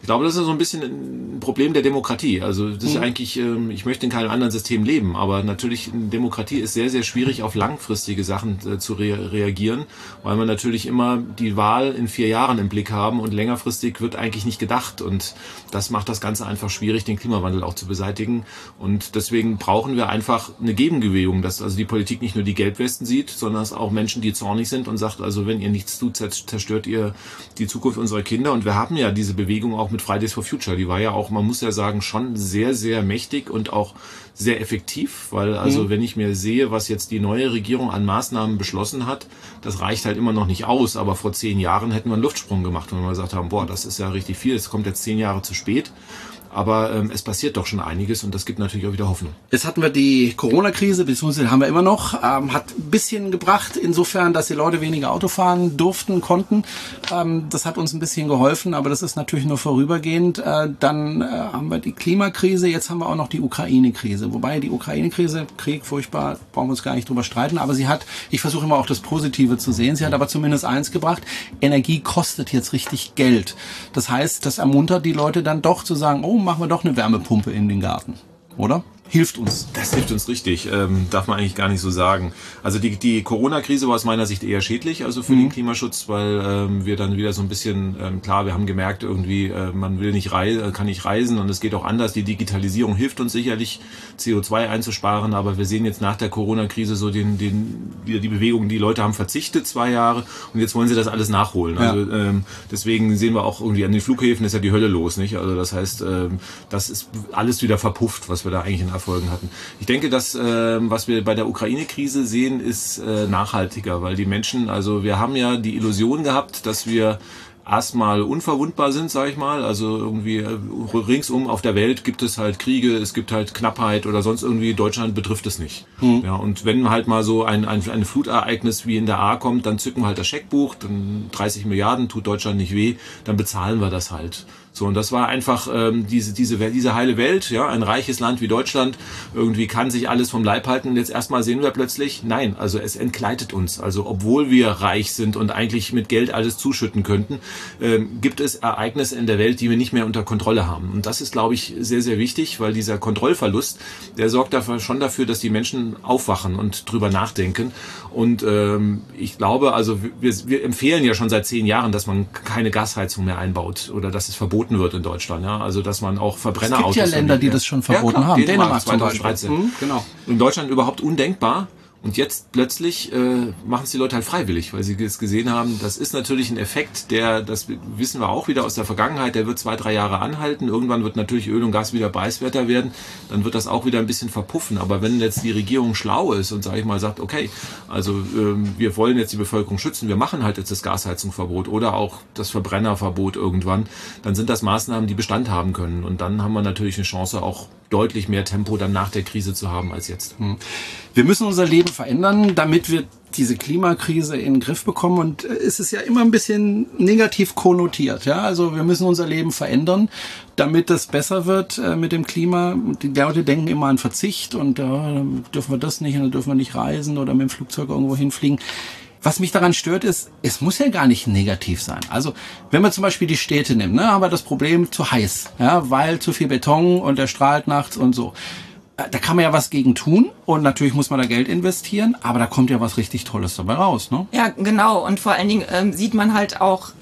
ich glaube, das ist so ein bisschen ein Problem der Demokratie. Also das ist mhm. eigentlich, ähm, ich möchte in keinem anderen System leben, aber natürlich Demokratie ist sehr, sehr schwierig auf langfristige Sachen äh, zu re reagieren, weil man natürlich immer die Wahl in vier Jahren im Blick haben und längerfristig wird eigentlich nicht gedacht und das macht das Ganze einfach schwierig, den Klimawandel auch zu beseitigen und deswegen brauchen wir einfach eine Gegenbewegung, dass also die Politik nicht nur die Gelbwesten sieht, sondern dass auch Menschen, die zornig sind und sagt, also wenn ihr nichts tut, zerstört ihr die Zukunft unserer Kinder und wir haben ja diese Bewegung auch mit Fridays for Future, die war ja auch, man muss ja sagen, schon sehr, sehr mächtig und auch sehr effektiv, weil also mhm. wenn ich mir sehe, was jetzt die neue Regierung an Maßnahmen beschlossen hat, das reicht halt immer noch nicht aus. Aber vor zehn Jahren hätten wir einen Luftsprung gemacht, wenn wir gesagt haben, boah, das ist ja richtig viel, es kommt jetzt zehn Jahre zu spät. Aber ähm, es passiert doch schon einiges und das gibt natürlich auch wieder Hoffnung. Jetzt hatten wir die Corona-Krise, beziehungsweise haben wir immer noch, ähm, hat ein bisschen gebracht, insofern, dass die Leute weniger Auto fahren durften, konnten. Ähm, das hat uns ein bisschen geholfen, aber das ist natürlich nur vorübergehend. Äh, dann äh, haben wir die Klimakrise, jetzt haben wir auch noch die Ukraine-Krise. Wobei die Ukraine-Krise, Krieg, furchtbar, brauchen wir uns gar nicht drüber streiten, aber sie hat, ich versuche immer auch das Positive zu sehen, sie hat aber zumindest eins gebracht, Energie kostet jetzt richtig Geld. Das heißt, das ermuntert die Leute dann doch zu sagen, oh, machen wir doch eine Wärmepumpe in den Garten, oder? Hilft uns. Das hilft uns richtig, ähm, darf man eigentlich gar nicht so sagen. Also die, die Corona-Krise war aus meiner Sicht eher schädlich, also für mhm. den Klimaschutz, weil ähm, wir dann wieder so ein bisschen, ähm, klar, wir haben gemerkt, irgendwie, äh, man will nicht reisen, kann nicht reisen und es geht auch anders. Die Digitalisierung hilft uns sicherlich, CO2 einzusparen, aber wir sehen jetzt nach der Corona-Krise so den, den, wieder die Bewegung, die Leute haben verzichtet zwei Jahre und jetzt wollen sie das alles nachholen. Ja. Also ähm, deswegen sehen wir auch irgendwie an den Flughäfen ist ja die Hölle los, nicht? Also das heißt, ähm, das ist alles wieder verpufft, was wir da eigentlich in Erfolgen hatten. Ich denke, dass äh, was wir bei der Ukraine-Krise sehen, ist äh, nachhaltiger, weil die Menschen, also wir haben ja die Illusion gehabt, dass wir erstmal unverwundbar sind, sage ich mal. Also irgendwie äh, ringsum auf der Welt gibt es halt Kriege, es gibt halt Knappheit oder sonst irgendwie. Deutschland betrifft es nicht. Mhm. Ja, und wenn halt mal so ein, ein, ein Flutereignis wie in der A kommt, dann zücken wir halt das Scheckbuch, dann 30 Milliarden tut Deutschland nicht weh, dann bezahlen wir das halt. So, und das war einfach ähm, diese, diese, diese heile Welt, ja, ein reiches Land wie Deutschland, irgendwie kann sich alles vom Leib halten. Und jetzt erstmal sehen wir plötzlich, nein, also es entgleitet uns. Also obwohl wir reich sind und eigentlich mit Geld alles zuschütten könnten, ähm, gibt es Ereignisse in der Welt, die wir nicht mehr unter Kontrolle haben. Und das ist, glaube ich, sehr, sehr wichtig, weil dieser Kontrollverlust, der sorgt dafür schon dafür, dass die Menschen aufwachen und drüber nachdenken. Und ähm, ich glaube, also wir, wir empfehlen ja schon seit zehn Jahren, dass man keine Gasheizung mehr einbaut oder dass es verboten verboten wird in Deutschland. Ja? Also dass man auch Verbrennerautos. Es gibt ja Länder, die das schon verboten ja, haben. Dänemark, Dänemark 2013. Mhm, genau. In Deutschland überhaupt undenkbar. Und jetzt plötzlich äh, machen es die Leute halt freiwillig, weil sie es gesehen haben. Das ist natürlich ein Effekt, der, das wissen wir auch wieder aus der Vergangenheit, der wird zwei, drei Jahre anhalten. Irgendwann wird natürlich Öl und Gas wieder preiswerter werden. Dann wird das auch wieder ein bisschen verpuffen. Aber wenn jetzt die Regierung schlau ist und, sage ich mal, sagt, okay, also ähm, wir wollen jetzt die Bevölkerung schützen, wir machen halt jetzt das Gasheizungsverbot oder auch das Verbrennerverbot irgendwann, dann sind das Maßnahmen, die Bestand haben können. Und dann haben wir natürlich eine Chance, auch deutlich mehr Tempo dann nach der Krise zu haben als jetzt. Hm. Wir müssen unser Leben verändern, damit wir diese Klimakrise in den Griff bekommen. Und äh, es ist ja immer ein bisschen negativ konnotiert. Ja, also wir müssen unser Leben verändern, damit das besser wird äh, mit dem Klima. Die Leute denken immer an Verzicht und ja, dürfen wir das nicht und dann dürfen wir nicht reisen oder mit dem Flugzeug irgendwo hinfliegen. Was mich daran stört, ist, es muss ja gar nicht negativ sein. Also, wenn man zum Beispiel die Städte nimmt, ne, haben wir das Problem zu heiß, ja, weil zu viel Beton und der strahlt nachts und so. Da kann man ja was gegen tun und natürlich muss man da Geld investieren, aber da kommt ja was richtig Tolles dabei raus, ne? Ja, genau. Und vor allen Dingen ähm, sieht man halt auch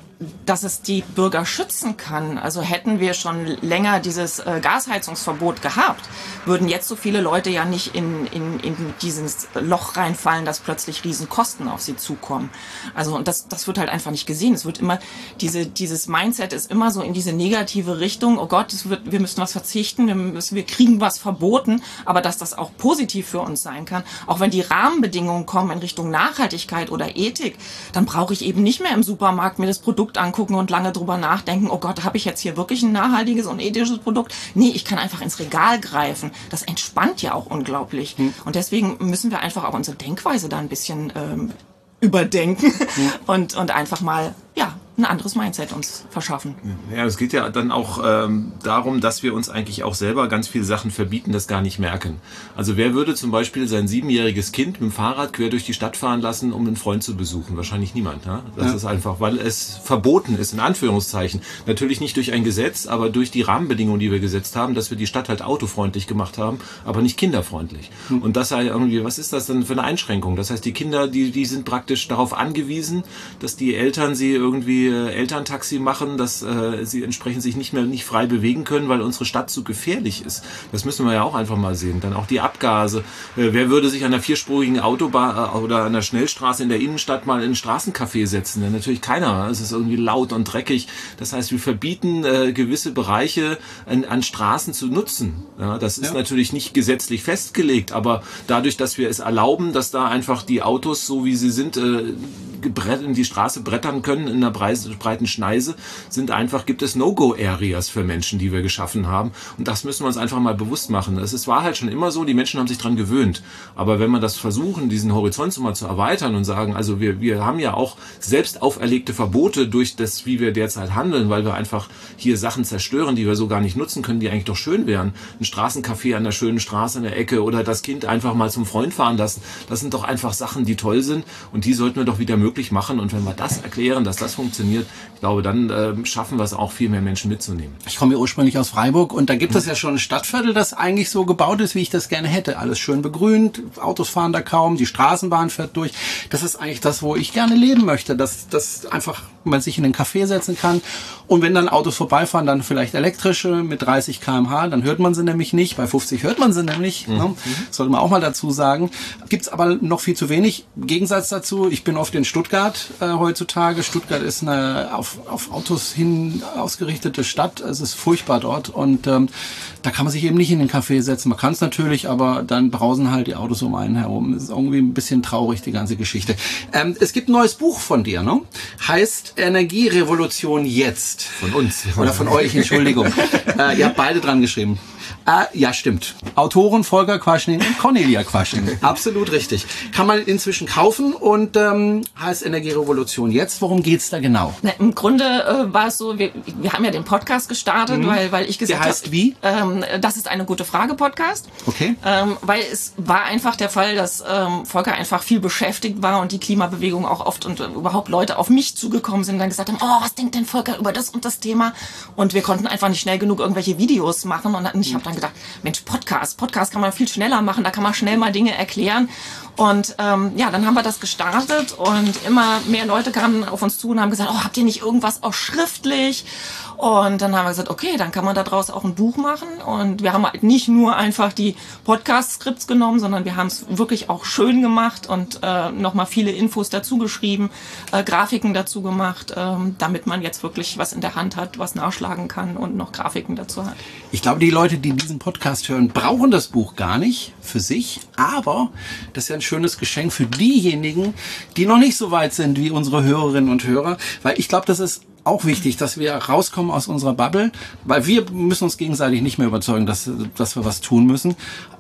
dass es die Bürger schützen kann. Also hätten wir schon länger dieses äh, Gasheizungsverbot gehabt, würden jetzt so viele Leute ja nicht in, in, in dieses Loch reinfallen, dass plötzlich Riesenkosten auf sie zukommen. Also und das, das wird halt einfach nicht gesehen. Es wird immer, diese, dieses Mindset ist immer so in diese negative Richtung, oh Gott, es wird, wir müssen was verzichten, wir, müssen, wir kriegen was verboten, aber dass das auch positiv für uns sein kann, auch wenn die Rahmenbedingungen kommen in Richtung Nachhaltigkeit oder Ethik, dann brauche ich eben nicht mehr im Supermarkt mir das Produkt Produkt angucken und lange drüber nachdenken, oh Gott, habe ich jetzt hier wirklich ein nachhaltiges und ethisches Produkt? Nee, ich kann einfach ins Regal greifen. Das entspannt ja auch unglaublich. Hm. Und deswegen müssen wir einfach auch unsere Denkweise da ein bisschen ähm, überdenken hm. und, und einfach mal, ja, ein anderes Mindset uns verschaffen. Ja, es geht ja dann auch ähm, darum, dass wir uns eigentlich auch selber ganz viele Sachen verbieten, das gar nicht merken. Also wer würde zum Beispiel sein siebenjähriges Kind mit dem Fahrrad quer durch die Stadt fahren lassen, um einen Freund zu besuchen? Wahrscheinlich niemand. Ja? Das ja. ist einfach, weil es verboten ist, in Anführungszeichen. Natürlich nicht durch ein Gesetz, aber durch die Rahmenbedingungen, die wir gesetzt haben, dass wir die Stadt halt autofreundlich gemacht haben, aber nicht kinderfreundlich. Hm. Und das sei irgendwie, was ist das denn für eine Einschränkung? Das heißt, die Kinder, die, die sind praktisch darauf angewiesen, dass die Eltern sie irgendwie Elterntaxi machen, dass äh, sie entsprechend sich nicht mehr nicht frei bewegen können, weil unsere Stadt so gefährlich ist. Das müssen wir ja auch einfach mal sehen. Dann auch die Abgase. Äh, wer würde sich an einer vierspurigen Autobahn äh, oder an einer Schnellstraße in der Innenstadt mal in ein Straßencafé setzen? Denn natürlich keiner. Es ist irgendwie laut und dreckig. Das heißt, wir verbieten äh, gewisse Bereiche an, an Straßen zu nutzen. Ja, das ist ja. natürlich nicht gesetzlich festgelegt, aber dadurch, dass wir es erlauben, dass da einfach die Autos, so wie sie sind, äh, in die Straße brettern können in einer breiten Schneise, sind einfach, gibt es No-Go-Areas für Menschen, die wir geschaffen haben. Und das müssen wir uns einfach mal bewusst machen. Es war halt schon immer so, die Menschen haben sich dran gewöhnt. Aber wenn wir das versuchen, diesen Horizont so mal zu erweitern und sagen, also wir, wir haben ja auch selbst auferlegte Verbote durch das, wie wir derzeit handeln, weil wir einfach hier Sachen zerstören, die wir so gar nicht nutzen können, die eigentlich doch schön wären. Ein Straßencafé an der schönen Straße in der Ecke oder das Kind einfach mal zum Freund fahren lassen. Das sind doch einfach Sachen, die toll sind und die sollten wir doch wieder möglich wirklich machen. Und wenn wir das erklären, dass das funktioniert, glaube, dann äh, schaffen wir es auch, viel mehr Menschen mitzunehmen. Ich komme ja ursprünglich aus Freiburg und da gibt es ja schon ein Stadtviertel, das eigentlich so gebaut ist, wie ich das gerne hätte. Alles schön begrünt, Autos fahren da kaum, die Straßenbahn fährt durch. Das ist eigentlich das, wo ich gerne leben möchte, dass, dass einfach man sich in den Café setzen kann. Und wenn dann Autos vorbeifahren, dann vielleicht elektrische mit 30 km/h, dann hört man sie nämlich nicht. Bei 50 hört man sie nämlich. Mhm. Ne? Sollte man auch mal dazu sagen. Gibt's aber noch viel zu wenig. Gegensatz dazu, ich bin oft in Stuttgart äh, heutzutage. Stuttgart ist eine auf, auf Autos hin ausgerichtete Stadt. Es ist furchtbar dort. Und ähm, da kann man sich eben nicht in den Café setzen. Man kann es natürlich, aber dann brausen halt die Autos um einen herum. Das ist irgendwie ein bisschen traurig, die ganze Geschichte. Ähm, es gibt ein neues Buch von dir, ne? Heißt Energierevolution jetzt. Von uns. Oder von euch, Entschuldigung. äh, ihr habt beide dran geschrieben. Äh, ja, stimmt. Autoren Volker Quaschning und Cornelia Quaschning. Absolut richtig. Kann man inzwischen kaufen und ähm, heißt Energierevolution jetzt. Worum geht's da genau? Na, Im Grunde äh, war es so, wir, wir haben ja den Podcast gestartet, Mhm. weil, weil ich gesagt Der heißt hab, wie? Ähm, das ist eine gute Frage Podcast. Okay. Ähm, weil es war einfach der Fall, dass ähm, Volker einfach viel beschäftigt war und die Klimabewegung auch oft und äh, überhaupt Leute auf mich zugekommen sind und dann gesagt haben, oh, was denkt denn Volker über das und das Thema? Und wir konnten einfach nicht schnell genug irgendwelche Videos machen und ich habe dann gedacht, Mensch, Podcast, Podcast kann man viel schneller machen, da kann man schnell mal Dinge erklären. Und ähm, ja, dann haben wir das gestartet und immer mehr Leute kamen auf uns zu und haben gesagt, oh, habt ihr nicht irgendwas auch schriftlich? Und dann haben wir gesagt, okay, dann kann man daraus auch ein Buch machen. Und wir haben halt nicht nur einfach die Podcast-Skripts genommen, sondern wir haben es wirklich auch schön gemacht und äh, nochmal viele Infos dazu geschrieben, äh, Grafiken dazu gemacht, ähm, damit man jetzt wirklich was in der Hand hat, was nachschlagen kann und noch Grafiken dazu hat. Ich glaube, die Leute, die diesen Podcast hören, brauchen das Buch gar nicht für sich, aber das ist ja ein schönes Geschenk für diejenigen, die noch nicht so weit sind wie unsere Hörerinnen und Hörer, weil ich glaube, das ist auch wichtig, dass wir rauskommen aus unserer Bubble, weil wir müssen uns gegenseitig nicht mehr überzeugen, dass, dass wir was tun müssen.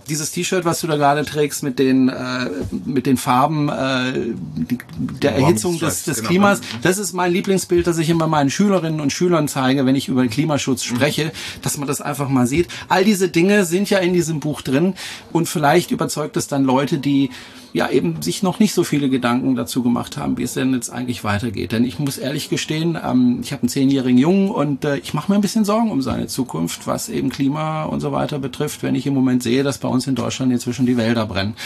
Dieses T-Shirt, was du da gerade trägst mit den äh, mit den Farben äh, die, der Warm Erhitzung des, des genau. Klimas, das ist mein Lieblingsbild, das ich immer meinen Schülerinnen und Schülern zeige, wenn ich über den Klimaschutz spreche, dass man das einfach mal sieht. All diese Dinge sind ja in diesem Buch drin und vielleicht überzeugt es dann Leute, die ja eben sich noch nicht so viele Gedanken dazu gemacht haben, wie es denn jetzt eigentlich weitergeht. Denn ich muss ehrlich gestehen, ähm, ich habe einen zehnjährigen Jungen und äh, ich mache mir ein bisschen Sorgen um seine Zukunft, was eben Klima und so weiter betrifft, wenn ich im Moment sehe, dass bei uns in Deutschland inzwischen die Wälder brennen.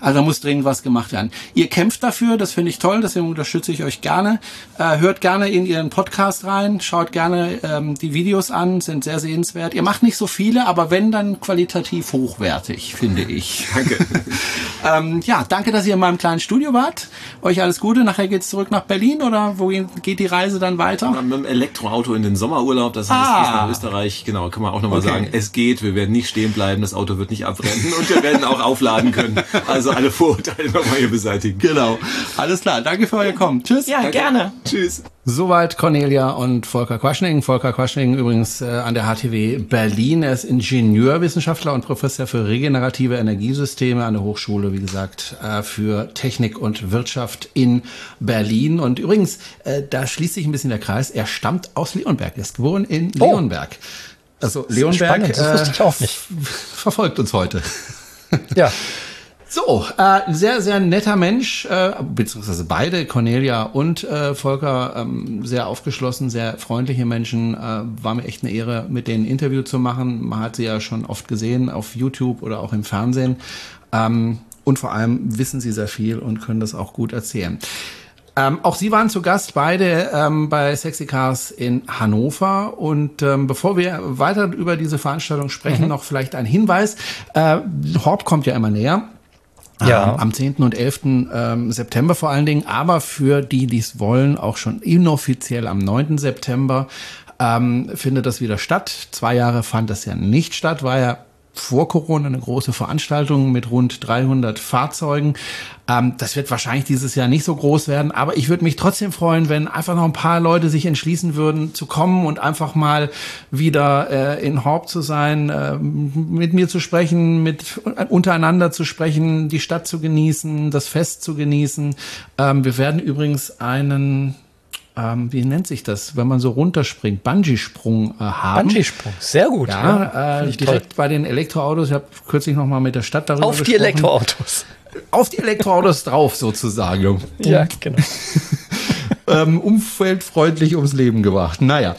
Also da muss dringend was gemacht werden. Ihr kämpft dafür, das finde ich toll, deswegen unterstütze ich euch gerne. Äh, hört gerne in Ihren Podcast rein, schaut gerne ähm, die Videos an, sind sehr sehenswert. Ihr macht nicht so viele, aber wenn, dann qualitativ hochwertig, finde ich. Danke. ähm, ja, danke, dass ihr in meinem kleinen Studio wart. Euch alles Gute. Nachher geht's zurück nach Berlin oder wo geht die Reise dann weiter? Mit dem Elektroauto in den Sommerurlaub, das heißt Ah. nach Österreich, genau, kann man auch nochmal Okay. sagen, es geht, wir werden nicht stehen bleiben, das Auto wird nicht abbrennen und wir werden auch aufladen können. Also alle Vorurteile nochmal hier beseitigen. Genau. Alles klar. Danke für euer Kommen. Tschüss. Ja, gerne. Tschüss. Soweit Cornelia und Volker Quaschning. Volker Quaschning übrigens äh, an der HTW Berlin. Er ist Ingenieurwissenschaftler und Professor für regenerative Energiesysteme an der Hochschule, wie gesagt, äh, für Technik und Wirtschaft in Berlin. Und übrigens, äh, da schließt sich ein bisschen der Kreis. Er stammt aus Leonberg. Er ist geboren in Oh. Leonberg. Also Leonberg Spannend, nicht. verfolgt uns heute. Ja. So, äh, sehr, sehr netter Mensch, äh, beziehungsweise beide, Cornelia und äh, Volker, ähm, sehr aufgeschlossen, sehr freundliche Menschen. Äh, war mir echt eine Ehre, mit denen ein Interview zu machen. Man hat sie ja schon oft gesehen auf YouTube oder auch im Fernsehen. Ähm, und vor allem wissen sie sehr viel und können das auch gut erzählen. Ähm, auch Sie waren zu Gast, beide ähm, bei Sexy Cars in Hannover. Und ähm, bevor wir weiter über diese Veranstaltung sprechen, noch vielleicht ein Hinweis. Äh, Horb kommt ja immer näher. Ja. Ähm, am 10. und 11. Ähm, September vor allen Dingen, aber für die, die es wollen, auch schon inoffiziell am 9. September ähm, findet das wieder statt. Zwei Jahre fand das ja nicht statt, war ja vor Corona eine große Veranstaltung mit rund 300 Fahrzeugen. Ähm, das wird wahrscheinlich dieses Jahr nicht so groß werden, aber ich würde mich trotzdem freuen, wenn einfach noch ein paar Leute sich entschließen würden zu kommen und einfach mal wieder äh, in Horb zu sein, äh, mit mir zu sprechen, mit untereinander zu sprechen, die Stadt zu genießen, das Fest zu genießen. Ähm, wir werden übrigens einen ähm, wie nennt sich das, wenn man so runterspringt, Bungee-Sprung äh, haben. Bungee-Sprung, sehr gut. Ja, äh, Finde ich direkt bei den Elektroautos. Ich habe kürzlich noch mal mit der Stadt darüber Auf die gesprochen. Elektroautos. Auf die Elektroautos drauf sozusagen. Ja, genau. Ähm, umweltfreundlich ums Leben gebracht. Naja.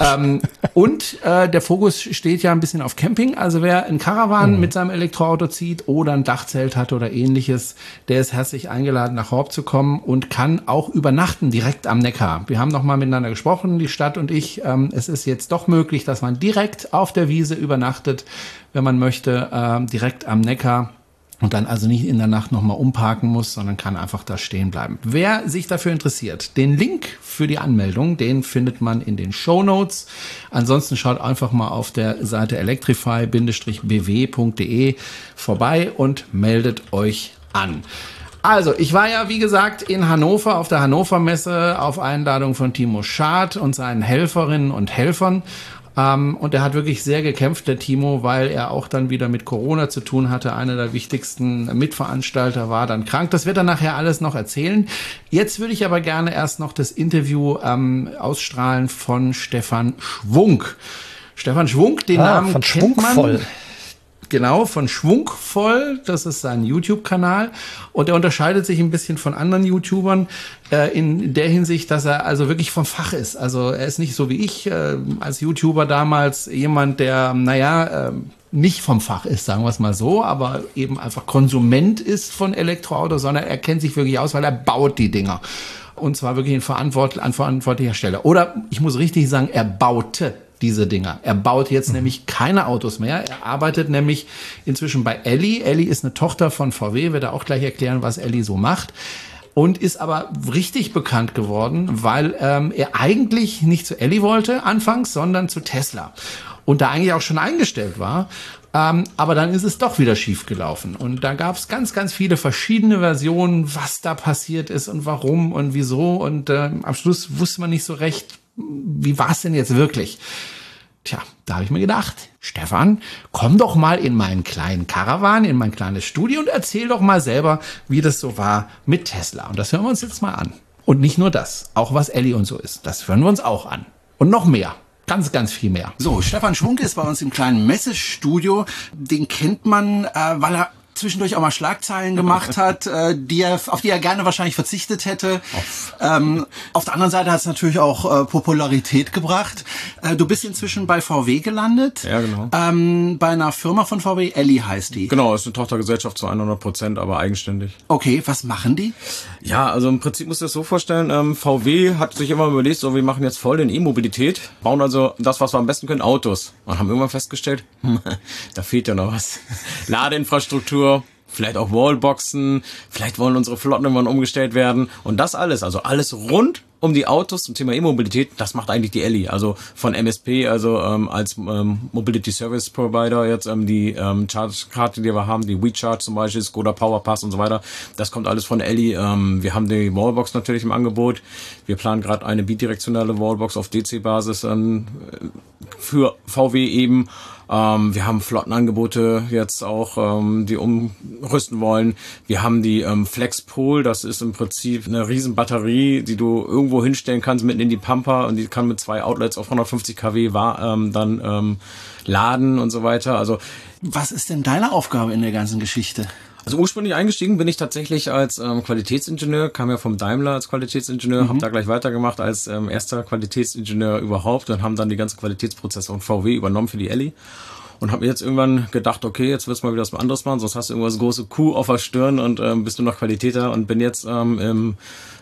Ähm, und äh, der Fokus steht ja ein bisschen auf Camping. Also wer ein Caravan mhm. mit seinem Elektroauto zieht oder ein Dachzelt hat oder ähnliches, der ist herzlich eingeladen, nach Horb zu kommen und kann auch übernachten direkt am Neckar. Wir haben noch mal miteinander gesprochen, die Stadt und ich. Ähm, es ist jetzt doch möglich, dass man direkt auf der Wiese übernachtet, wenn man möchte, äh, direkt am Neckar und dann also nicht in der Nacht nochmal umparken muss, sondern kann einfach da stehen bleiben. Wer sich dafür interessiert, den Link für die Anmeldung, den findet man in den Show Notes. Ansonsten schaut einfach mal auf der Seite electrify-bw.de vorbei und meldet euch an. Also, ich war ja, wie gesagt, in Hannover auf der Hannover Messe auf Einladung von Timo Schad und seinen Helferinnen und Helfern ähm, und er hat wirklich sehr gekämpft, der Timo, weil er auch dann wieder mit Corona zu tun hatte. Einer der wichtigsten Mitveranstalter war dann krank. Das wird er nachher alles noch erzählen. Jetzt würde ich aber gerne erst noch das Interview ähm, ausstrahlen von Stefan Schwunk. Stefan Schwunk, den ah, Namen kennt man. Genau, von Schwungvoll, das ist sein YouTube-Kanal. Und er unterscheidet sich ein bisschen von anderen YouTubern äh, in der Hinsicht, dass er also wirklich vom Fach ist. Also er ist nicht so wie ich äh, als YouTuber damals jemand, der, naja, äh, nicht vom Fach ist, sagen wir es mal so, aber eben einfach Konsument ist von Elektroautos, sondern er kennt sich wirklich aus, weil er baut die Dinger. Und zwar wirklich in Verantwort an verantwortlicher Stelle. Oder ich muss richtig sagen, er baute diese Dinger. Er baut jetzt mhm. nämlich keine Autos mehr. Er arbeitet nämlich inzwischen bei Elli. Elli ist eine Tochter von VW, wird er auch gleich erklären, was Elli so macht. Und ist aber richtig bekannt geworden, weil ähm, er eigentlich nicht zu Elli wollte anfangs, sondern zu Tesla. Und da eigentlich auch schon eingestellt war. Ähm, aber dann ist es doch wieder schief gelaufen. Und da gab es ganz, ganz viele verschiedene Versionen, was da passiert ist und warum und wieso. Und äh, am Schluss wusste man nicht so recht, wie war es denn jetzt wirklich? Tja, da habe ich mir gedacht, Stefan, komm doch mal in meinen kleinen Caravan, in mein kleines Studio und erzähl doch mal selber, wie das so war mit Tesla. Und das hören wir uns jetzt mal an. Und nicht nur das, auch was Ellie und so ist. Das hören wir uns auch an. Und noch mehr. Ganz, ganz viel mehr. So, Stefan Schwunk ist bei uns im kleinen Messestudio. Den kennt man, äh, weil er zwischendurch auch mal Schlagzeilen gemacht hat, äh, die er, auf die er gerne wahrscheinlich verzichtet hätte. Ähm, auf der anderen Seite hat es natürlich auch äh, Popularität gebracht. Äh, du bist inzwischen bei VW gelandet. Ja, genau. Ähm, bei einer Firma von VW, Elli heißt die. Genau, ist eine Tochtergesellschaft zu 100 Prozent, aber eigenständig. Okay, was machen die? Ja, also im Prinzip musst du das so vorstellen, ähm, VW hat sich immer überlegt, so wir machen jetzt voll den E-Mobilität, bauen also das, was wir am besten können, Autos. Und haben irgendwann festgestellt, da fehlt ja noch was. Ladeinfrastruktur, vielleicht auch Wallboxen, vielleicht wollen unsere Flotten irgendwann umgestellt werden und das alles, also alles rund um die Autos zum Thema E-Mobilität, das macht eigentlich die Elli, also von MSP, also ähm, als ähm, Mobility Service Provider jetzt ähm, die ähm, Charge-Karte, die wir haben, die WeCharge zum Beispiel, Skoda Power Pass und so weiter, das kommt alles von Elli. Ähm, wir haben die Wallbox natürlich im Angebot. Wir planen gerade eine bidirektionale Wallbox auf DC-Basis ähm, für VW eben ähm, wir haben Flottenangebote jetzt auch, ähm, die umrüsten wollen. Wir haben die ähm, Flexpol, das ist im Prinzip eine Riesenbatterie, die du irgendwo hinstellen kannst, mitten in die Pampa und die kann mit zwei Outlets auf 150 kW war, ähm, dann ähm, laden und so weiter. Also was ist denn deine Aufgabe in der ganzen Geschichte? Also ursprünglich eingestiegen bin ich tatsächlich als ähm, Qualitätsingenieur, kam ja vom Daimler als Qualitätsingenieur, mhm. habe da gleich weitergemacht als ähm, erster Qualitätsingenieur überhaupt und haben dann die ganzen Qualitätsprozesse von VW übernommen für die Elli und habe mir jetzt irgendwann gedacht, okay, jetzt wirst du mal wieder was anderes machen, sonst hast du irgendwas große Kuh auf der Stirn und ähm, bist du noch Qualitäter und bin jetzt ähm, im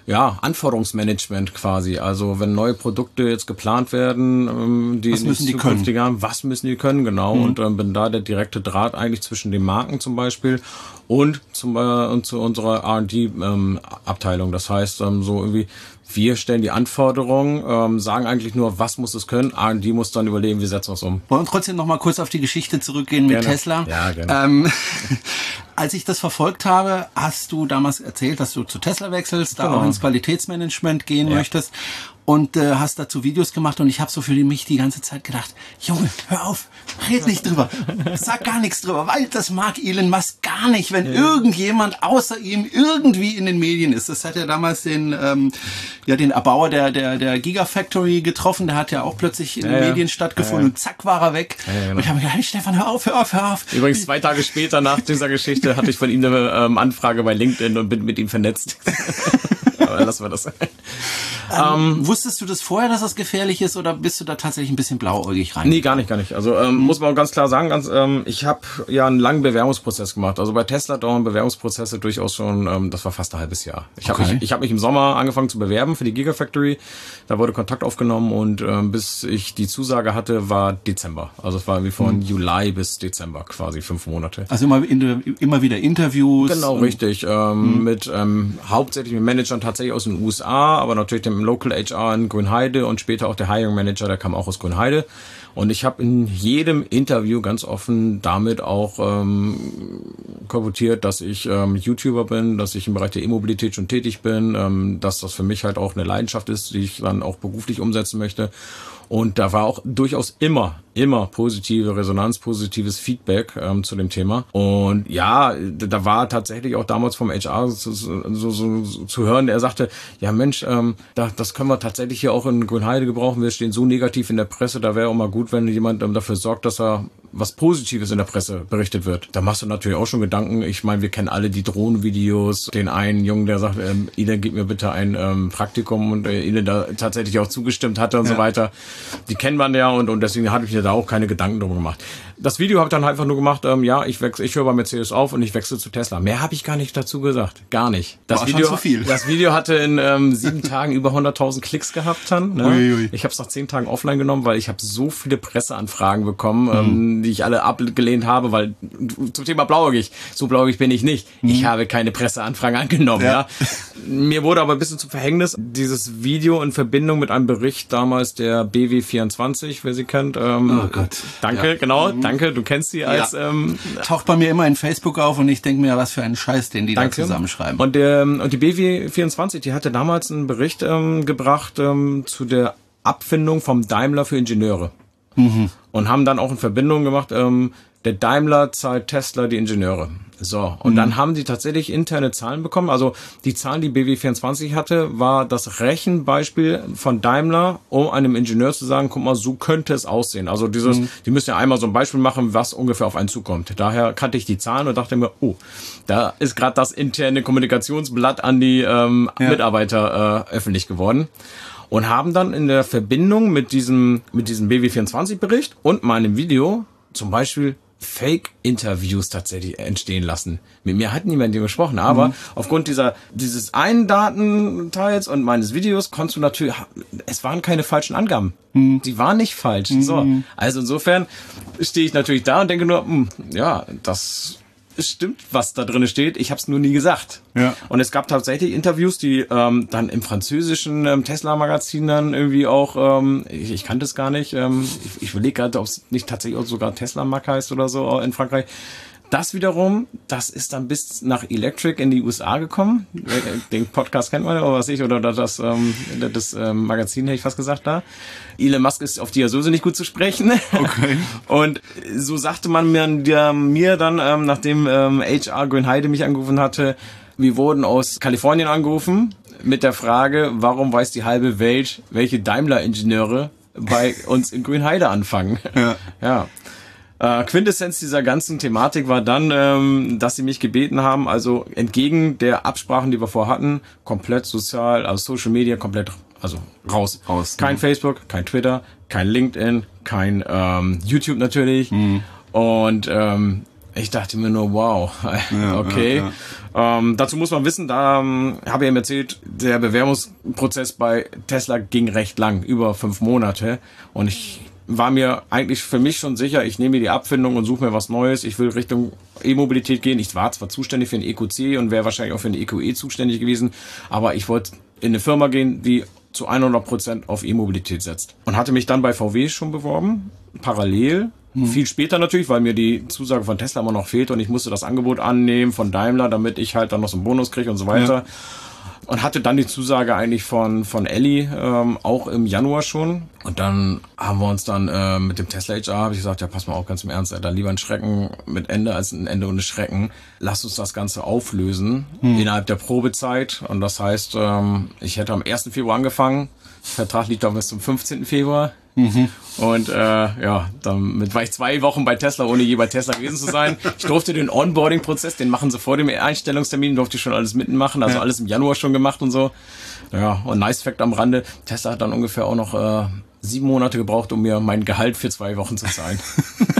ja, Anforderungsmanagement quasi. Also wenn neue Produkte jetzt geplant werden, ähm, die was müssen die können? haben, was müssen die können, genau. Mhm. Und ähm, bin da der direkte Draht eigentlich zwischen den Marken zum Beispiel und, zum, äh, und zu unserer R&D-Abteilung. Ähm, das heißt, ähm, so irgendwie, wir stellen die Anforderungen, ähm, sagen eigentlich nur, was muss es können. R&D muss dann überlegen, wie setzen wir es um. Wollen wir trotzdem noch mal kurz auf die Geschichte zurückgehen mit gerne. Tesla? Ja, gerne. Ähm, als ich das verfolgt habe, hast du damals erzählt, dass du zu Tesla wechselst, genau. da auch ins Qualitätsmanagement gehen ja. möchtest und äh, hast dazu Videos gemacht und ich habe so für mich die ganze Zeit gedacht, Junge, hör auf, red nicht drüber, sag gar nichts drüber, weil das mag Elon Musk gar nicht, wenn ja. irgendjemand außer ihm irgendwie in den Medien ist. Das hat ja damals den ähm, ja den Erbauer der der der Gigafactory getroffen, der hat ja auch plötzlich in ja, den Medien stattgefunden und zack war er weg. Genau. Und ich habe mir gedacht, hey, Stefan, hör auf, hör auf, hör auf. Übrigens zwei Tage später nach dieser Geschichte hatte ich von ihm eine ähm, Anfrage bei LinkedIn und bin mit ihm vernetzt. Aber lassen wir das. Ähm, wusstest du das vorher, dass das gefährlich ist oder bist du da tatsächlich ein bisschen blauäugig rein? Nee, gar nicht, gar nicht. Also ähm, Mhm. muss man auch ganz klar sagen, ganz, ähm, ich habe ja einen langen Bewerbungsprozess gemacht. Also bei Tesla dauern Bewerbungsprozesse durchaus schon, ähm, das war fast ein halbes Jahr. Ich habe Okay. mich, ich hab mich im Sommer angefangen zu bewerben für die Gigafactory. Da wurde Kontakt aufgenommen und ähm, bis ich die Zusage hatte, war Dezember. Also es war wie von Mhm. Juli bis Dezember quasi fünf Monate. Also immer, in, immer wieder Interviews. Genau, richtig. Ähm, Mit ähm, hauptsächlich mit Managern tatsächlich aus den USA, aber natürlich dem Local HR in Grünheide und später auch der Hiring Manager, der kam auch aus Grünheide. Und ich habe in jedem Interview ganz offen damit auch ähm, korportiert, dass ich ähm, YouTuber bin, dass ich im Bereich der E-Mobilität schon tätig bin, ähm, dass das für mich halt auch eine Leidenschaft ist, die ich dann auch beruflich umsetzen möchte. Und da war auch durchaus immer, immer positive Resonanz, positives Feedback ähm, zu dem Thema. Und ja, da war tatsächlich auch damals vom HR so, so, so, so zu hören, der sagte, ja Mensch, ähm, da, das können wir tatsächlich hier auch in Grünheide gebrauchen. Wir stehen so negativ in der Presse, da wäre auch mal gut, wenn jemand ähm, dafür sorgt, dass er was Positives in der Presse berichtet wird. Da machst du natürlich auch schon Gedanken. Ich meine, wir kennen alle die Drohnenvideos. Den einen Jungen, der sagt, ähm, Ida, gib mir bitte ein ähm, Praktikum und äh, Ida da tatsächlich auch zugestimmt hatte und so weiter. Die kennen man ja und, und deswegen habe ich mir da auch keine Gedanken drum gemacht. Das Video habe ich dann einfach nur gemacht, ähm, ja, ich wechsle, ich höre bei Mercedes auf und ich wechsle zu Tesla. Mehr habe ich gar nicht dazu gesagt. Gar nicht. Das War schon Video, zu viel. das Video hatte in ähm, sieben Tagen über 100.000 Klicks gehabt dann. Ne? Uiui. Ich habe es nach zehn Tagen offline genommen, weil ich habe so viele Presseanfragen bekommen, ähm, die ich alle abgelehnt habe, weil zum Thema blauäugig, so blauäugig bin ich nicht. Ich habe keine Presseanfragen angenommen. Ja. Mir wurde aber ein bisschen zum Verhängnis dieses Video in Verbindung mit einem Bericht damals der BW24, wer sie kennt. Ähm, Oh Gott. Danke, Ja. genau, danke. Du kennst sie als Ja. ähm, Taucht bei mir immer in Facebook auf und ich denke mir, was für ein Scheiß, den die da zusammenschreiben. Und, der, und die BW24, die hatte damals einen Bericht ähm, gebracht ähm, zu der Abfindung vom Daimler für Ingenieure. Und haben dann auch in Verbindung gemacht, ähm, der Daimler zahlt Tesla die Ingenieure. So, und dann haben die tatsächlich interne Zahlen bekommen. Also die Zahlen, die BW24 hatte, war das Rechenbeispiel von Daimler, um einem Ingenieur zu sagen, guck mal, so könnte es aussehen. Also dieses, die müssen ja einmal so ein Beispiel machen, was ungefähr auf einen zukommt. Daher kannte ich die Zahlen und dachte mir, oh, da ist gerade das interne Kommunikationsblatt an die ähm, Mitarbeiter äh, öffentlich geworden und haben dann in der Verbindung mit diesem, mit diesem BW24-Bericht und meinem Video zum Beispiel Fake-Interviews tatsächlich entstehen lassen. Mit mir hat niemand hier gesprochen, aber aufgrund dieser, dieses einen Datenteils und meines Videos konntest du natürlich, es waren keine falschen Angaben. Die waren nicht falsch. So. Also insofern stehe ich natürlich da und denke nur, hm, ja, das stimmt, was da drin steht. Ich habe es nur nie gesagt. Ja. Und es gab tatsächlich Interviews, die ähm, dann im französischen ähm, Tesla-Magazin dann irgendwie auch, ähm, ich, ich kannte es gar nicht, ähm, ich, ich überlege gerade, ob es nicht tatsächlich auch sogar Tesla-Mag heißt oder so in Frankreich. Das wiederum, das ist dann bis nach Electric in die USA gekommen. Den Podcast kennt man ja, oder was ich, oder das, ähm, das ähm, Magazin hätte ich fast gesagt da. Elon Musk ist auf die ja sowieso nicht gut zu sprechen. Okay. Und so sagte man mir, mir dann, ähm, nachdem ähm, HR Grünheide mich angerufen hatte, wir wurden aus Kalifornien angerufen mit der Frage, warum weiß die halbe Welt, welche Daimler-Ingenieure bei uns in Grünheide anfangen. Ja. ja. Äh, Quintessenz dieser ganzen Thematik war dann, ähm, dass sie mich gebeten haben, also entgegen der Absprachen, die wir vorhatten, komplett sozial, also Social Media komplett, also raus. Raus, Kein ne? Facebook, kein Twitter, kein LinkedIn, kein ähm, YouTube natürlich. Mhm. Und ähm, ich dachte mir nur, wow, okay. Ähm, dazu muss man wissen, da ähm, habe ich ihm erzählt, der Bewerbungsprozess bei Tesla ging recht lang, über fünf Monate. Und ich war mir eigentlich für mich schon sicher, ich nehme mir die Abfindung und suche mir was Neues. Ich will Richtung E-Mobilität gehen. Ich war zwar zuständig für den EQC und wäre wahrscheinlich auch für den EQE zuständig gewesen, aber ich wollte in eine Firma gehen, die zu 100 Prozent auf E-Mobilität setzt. Und hatte mich dann bei VW schon beworben, parallel. Viel später natürlich, weil mir die Zusage von Tesla immer noch fehlt und ich musste das Angebot annehmen von Daimler, damit ich halt dann noch so einen Bonus kriege und so weiter. Und hatte dann die Zusage eigentlich von, von Ellie ähm, auch im Januar schon. Und dann haben wir uns dann äh, mit dem Tesla HR, habe ich gesagt, ja pass mal auf, ganz im Ernst, Alter, lieber ein Schrecken mit Ende als ein Ende ohne Schrecken. Lass uns das Ganze auflösen innerhalb der Probezeit. Und das heißt, ähm, ich hätte am 1. Februar angefangen. Vertrag liegt dann bis zum 15. Februar. Und äh, ja, damit war ich zwei Wochen bei Tesla, ohne je bei Tesla gewesen zu sein. Ich durfte den Onboarding-Prozess, den machen sie vor dem Einstellungstermin, durfte ich schon alles mitmachen, also alles im Januar schon gemacht und so. Ja, und nice Fact am Rande, Tesla hat dann ungefähr auch noch äh, sieben Monate gebraucht, um mir mein Gehalt für zwei Wochen zu zahlen.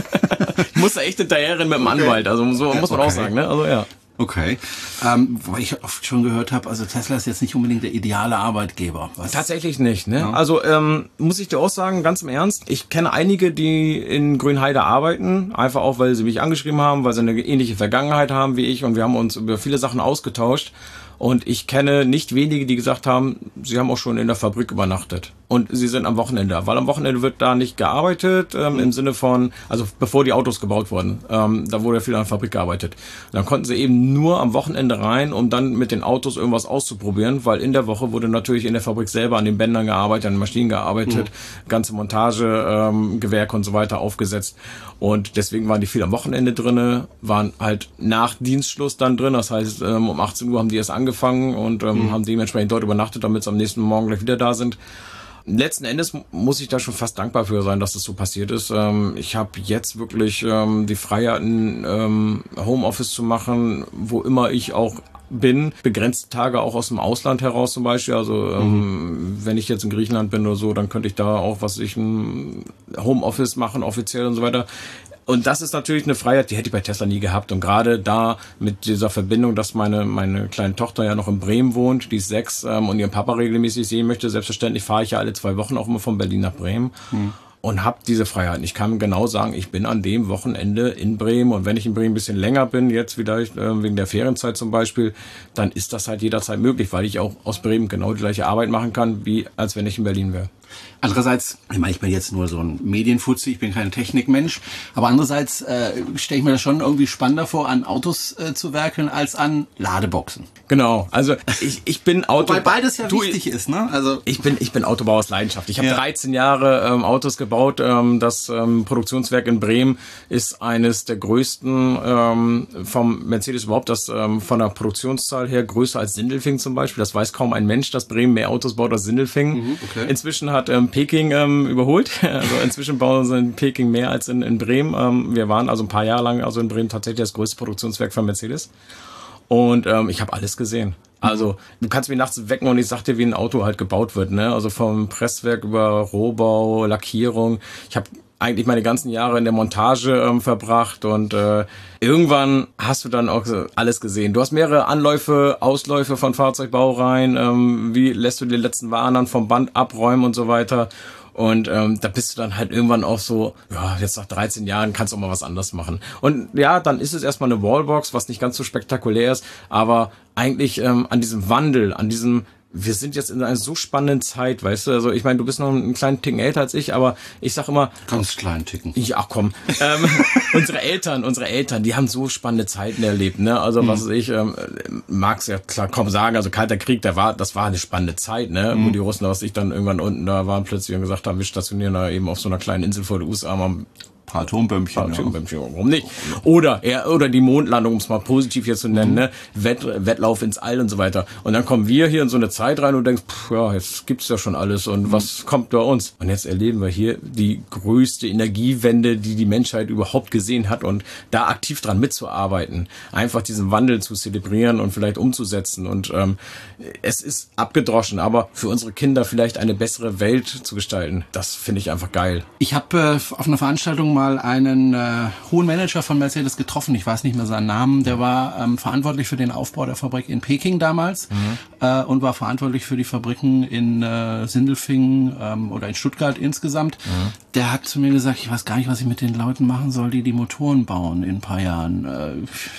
ich musste echt hinterherrennen mit dem Anwalt, also so muss man auch Okay. sagen, ne? Also ja. Okay. Ähm, wobei ich oft schon gehört habe, also Tesla ist jetzt nicht unbedingt der ideale Arbeitgeber. Was? Tatsächlich nicht, ne? Also ähm, muss ich dir auch sagen, ganz im Ernst, ich kenne einige, die in Grünheide arbeiten, einfach auch, weil sie mich angeschrieben haben, weil sie eine ähnliche Vergangenheit haben wie ich und wir haben uns über viele Sachen ausgetauscht. Und ich kenne nicht wenige, die gesagt haben, sie haben auch schon in der Fabrik übernachtet. Und sie sind am Wochenende, weil am Wochenende wird da nicht gearbeitet, ähm, im Sinne von, also bevor die Autos gebaut wurden, ähm, da wurde ja viel an der Fabrik gearbeitet. Und dann konnten sie eben nur am Wochenende rein, um dann mit den Autos irgendwas auszuprobieren, weil in der Woche wurde natürlich in der Fabrik selber an den Bändern gearbeitet, an den Maschinen gearbeitet, ganze Montage, ähm, Gewerke und so weiter aufgesetzt. Und deswegen waren die viel am Wochenende drinne, waren halt nach Dienstschluss dann drin. Das heißt, ähm, um 18 Uhr haben die erst angefangen und ähm, haben dementsprechend dort übernachtet, damit sie am nächsten Morgen gleich wieder da sind. Letzten Endes muss ich da schon fast dankbar für sein, dass das so passiert ist. Ähm, ich habe jetzt wirklich ähm, die Freiheit, ein ähm, Homeoffice zu machen, wo immer ich auch bin, begrenzte Tage auch aus dem Ausland heraus zum Beispiel. Also ähm, wenn ich jetzt in Griechenland bin oder so, dann könnte ich da auch, was ich ein Homeoffice machen, offiziell und so weiter. Und das ist natürlich eine Freiheit, die hätte ich bei Tesla nie gehabt. Und gerade da mit dieser Verbindung, dass meine, meine kleine Tochter ja noch in Bremen wohnt, die ist sechs ähm, und ihren Papa regelmäßig sehen möchte, selbstverständlich fahre ich ja alle zwei Wochen auch immer von Berlin nach Bremen. Und habe diese Freiheit. Ich kann genau sagen, ich bin an dem Wochenende in Bremen und wenn ich in Bremen ein bisschen länger bin, jetzt vielleicht äh, wegen der Ferienzeit zum Beispiel, dann ist das halt jederzeit möglich, weil ich auch aus Bremen genau die gleiche Arbeit machen kann, wie als wenn ich in Berlin wäre. Andererseits, ich meine, ich bin jetzt nur so ein Medienfuzzi, ich bin kein Technikmensch, aber andererseits äh, stelle ich mir das schon irgendwie spannender vor, an Autos äh, zu werkeln, als an Ladeboxen. Genau, also ich, ich bin Auto... Weil beides ja Du, wichtig ist, ne? Also Ich bin, ich bin Autobauer aus Leidenschaft. Ich habe Ja. 13 Jahre ähm, Autos gebaut. Ähm, das ähm, Produktionswerk in Bremen ist eines der größten ähm, vom Mercedes überhaupt. Das ähm, von der Produktionszahl her größer als Sindelfing zum Beispiel. Das weiß kaum ein Mensch, dass Bremen mehr Autos baut als Sindelfing. okay. Inzwischen hat ähm, Peking ähm, überholt. Also inzwischen bauen sie in Peking mehr als in, in Bremen. Ähm, wir waren also ein paar Jahre lang also in Bremen tatsächlich das größte Produktionswerk von Mercedes. Und ähm, ich habe alles gesehen. Also du kannst mich nachts wecken und ich sag dir, wie ein Auto halt gebaut wird. Ne? Also vom Presswerk über Rohbau, Lackierung. Ich habe eigentlich meine ganzen Jahre in der Montage ähm, verbracht und äh, irgendwann hast du dann auch alles gesehen. Du hast mehrere Anläufe, Ausläufe von Fahrzeugbaureihen. Ähm, wie lässt du die letzten Waren dann vom Band abräumen und so weiter. Und ähm, da bist du dann halt irgendwann auch so, ja, jetzt nach 13 Jahren kannst du auch mal was anderes machen. Und ja, dann ist es erstmal eine Wallbox, was nicht ganz so spektakulär ist, aber eigentlich ähm, an diesem Wandel, an diesem wir sind jetzt in einer so spannenden Zeit, weißt du? Also ich meine, du bist noch einen kleinen Ticken älter als ich, aber ich sag immer, ganz klein ticken. ich, ach komm, ähm, unsere Eltern, unsere Eltern, die haben so spannende Zeiten erlebt, ne? Also was weiß ich, ähm, mag's ja klar kaum sagen, also Kalter Krieg, der war, das war eine spannende Zeit, ne? Wo die Russen, was ich dann irgendwann unten da waren plötzlich und gesagt haben, wir stationieren da eben auf so einer kleinen Insel vor der USA mal Paar Atombömmchen. ja. Warum nicht? Oder, ja, oder die Mondlandung, um es mal positiv jetzt zu nennen, ne? Wett, Wettlauf ins All und so weiter. Und dann kommen wir hier in so eine Zeit rein und denkst, pff, ja, jetzt gibt's ja schon alles und was kommt bei uns? Und jetzt erleben wir hier die größte Energiewende, die die Menschheit überhaupt gesehen hat und da aktiv dran mitzuarbeiten, einfach diesen Wandel zu zelebrieren und vielleicht umzusetzen. Und ähm, es ist abgedroschen, aber für unsere Kinder vielleicht eine bessere Welt zu gestalten, das finde ich einfach geil. Ich habe äh, auf einer Veranstaltung mal einen äh, hohen Manager von Mercedes getroffen. Ich weiß nicht mehr seinen Namen. Der war ähm, verantwortlich für den Aufbau der Fabrik in Peking damals äh, und war verantwortlich für die Fabriken in äh, Sindelfingen ähm, oder in Stuttgart insgesamt. Der hat zu mir gesagt, ich weiß gar nicht, was ich mit den Leuten machen soll, die die Motoren bauen in ein paar Jahren. Äh,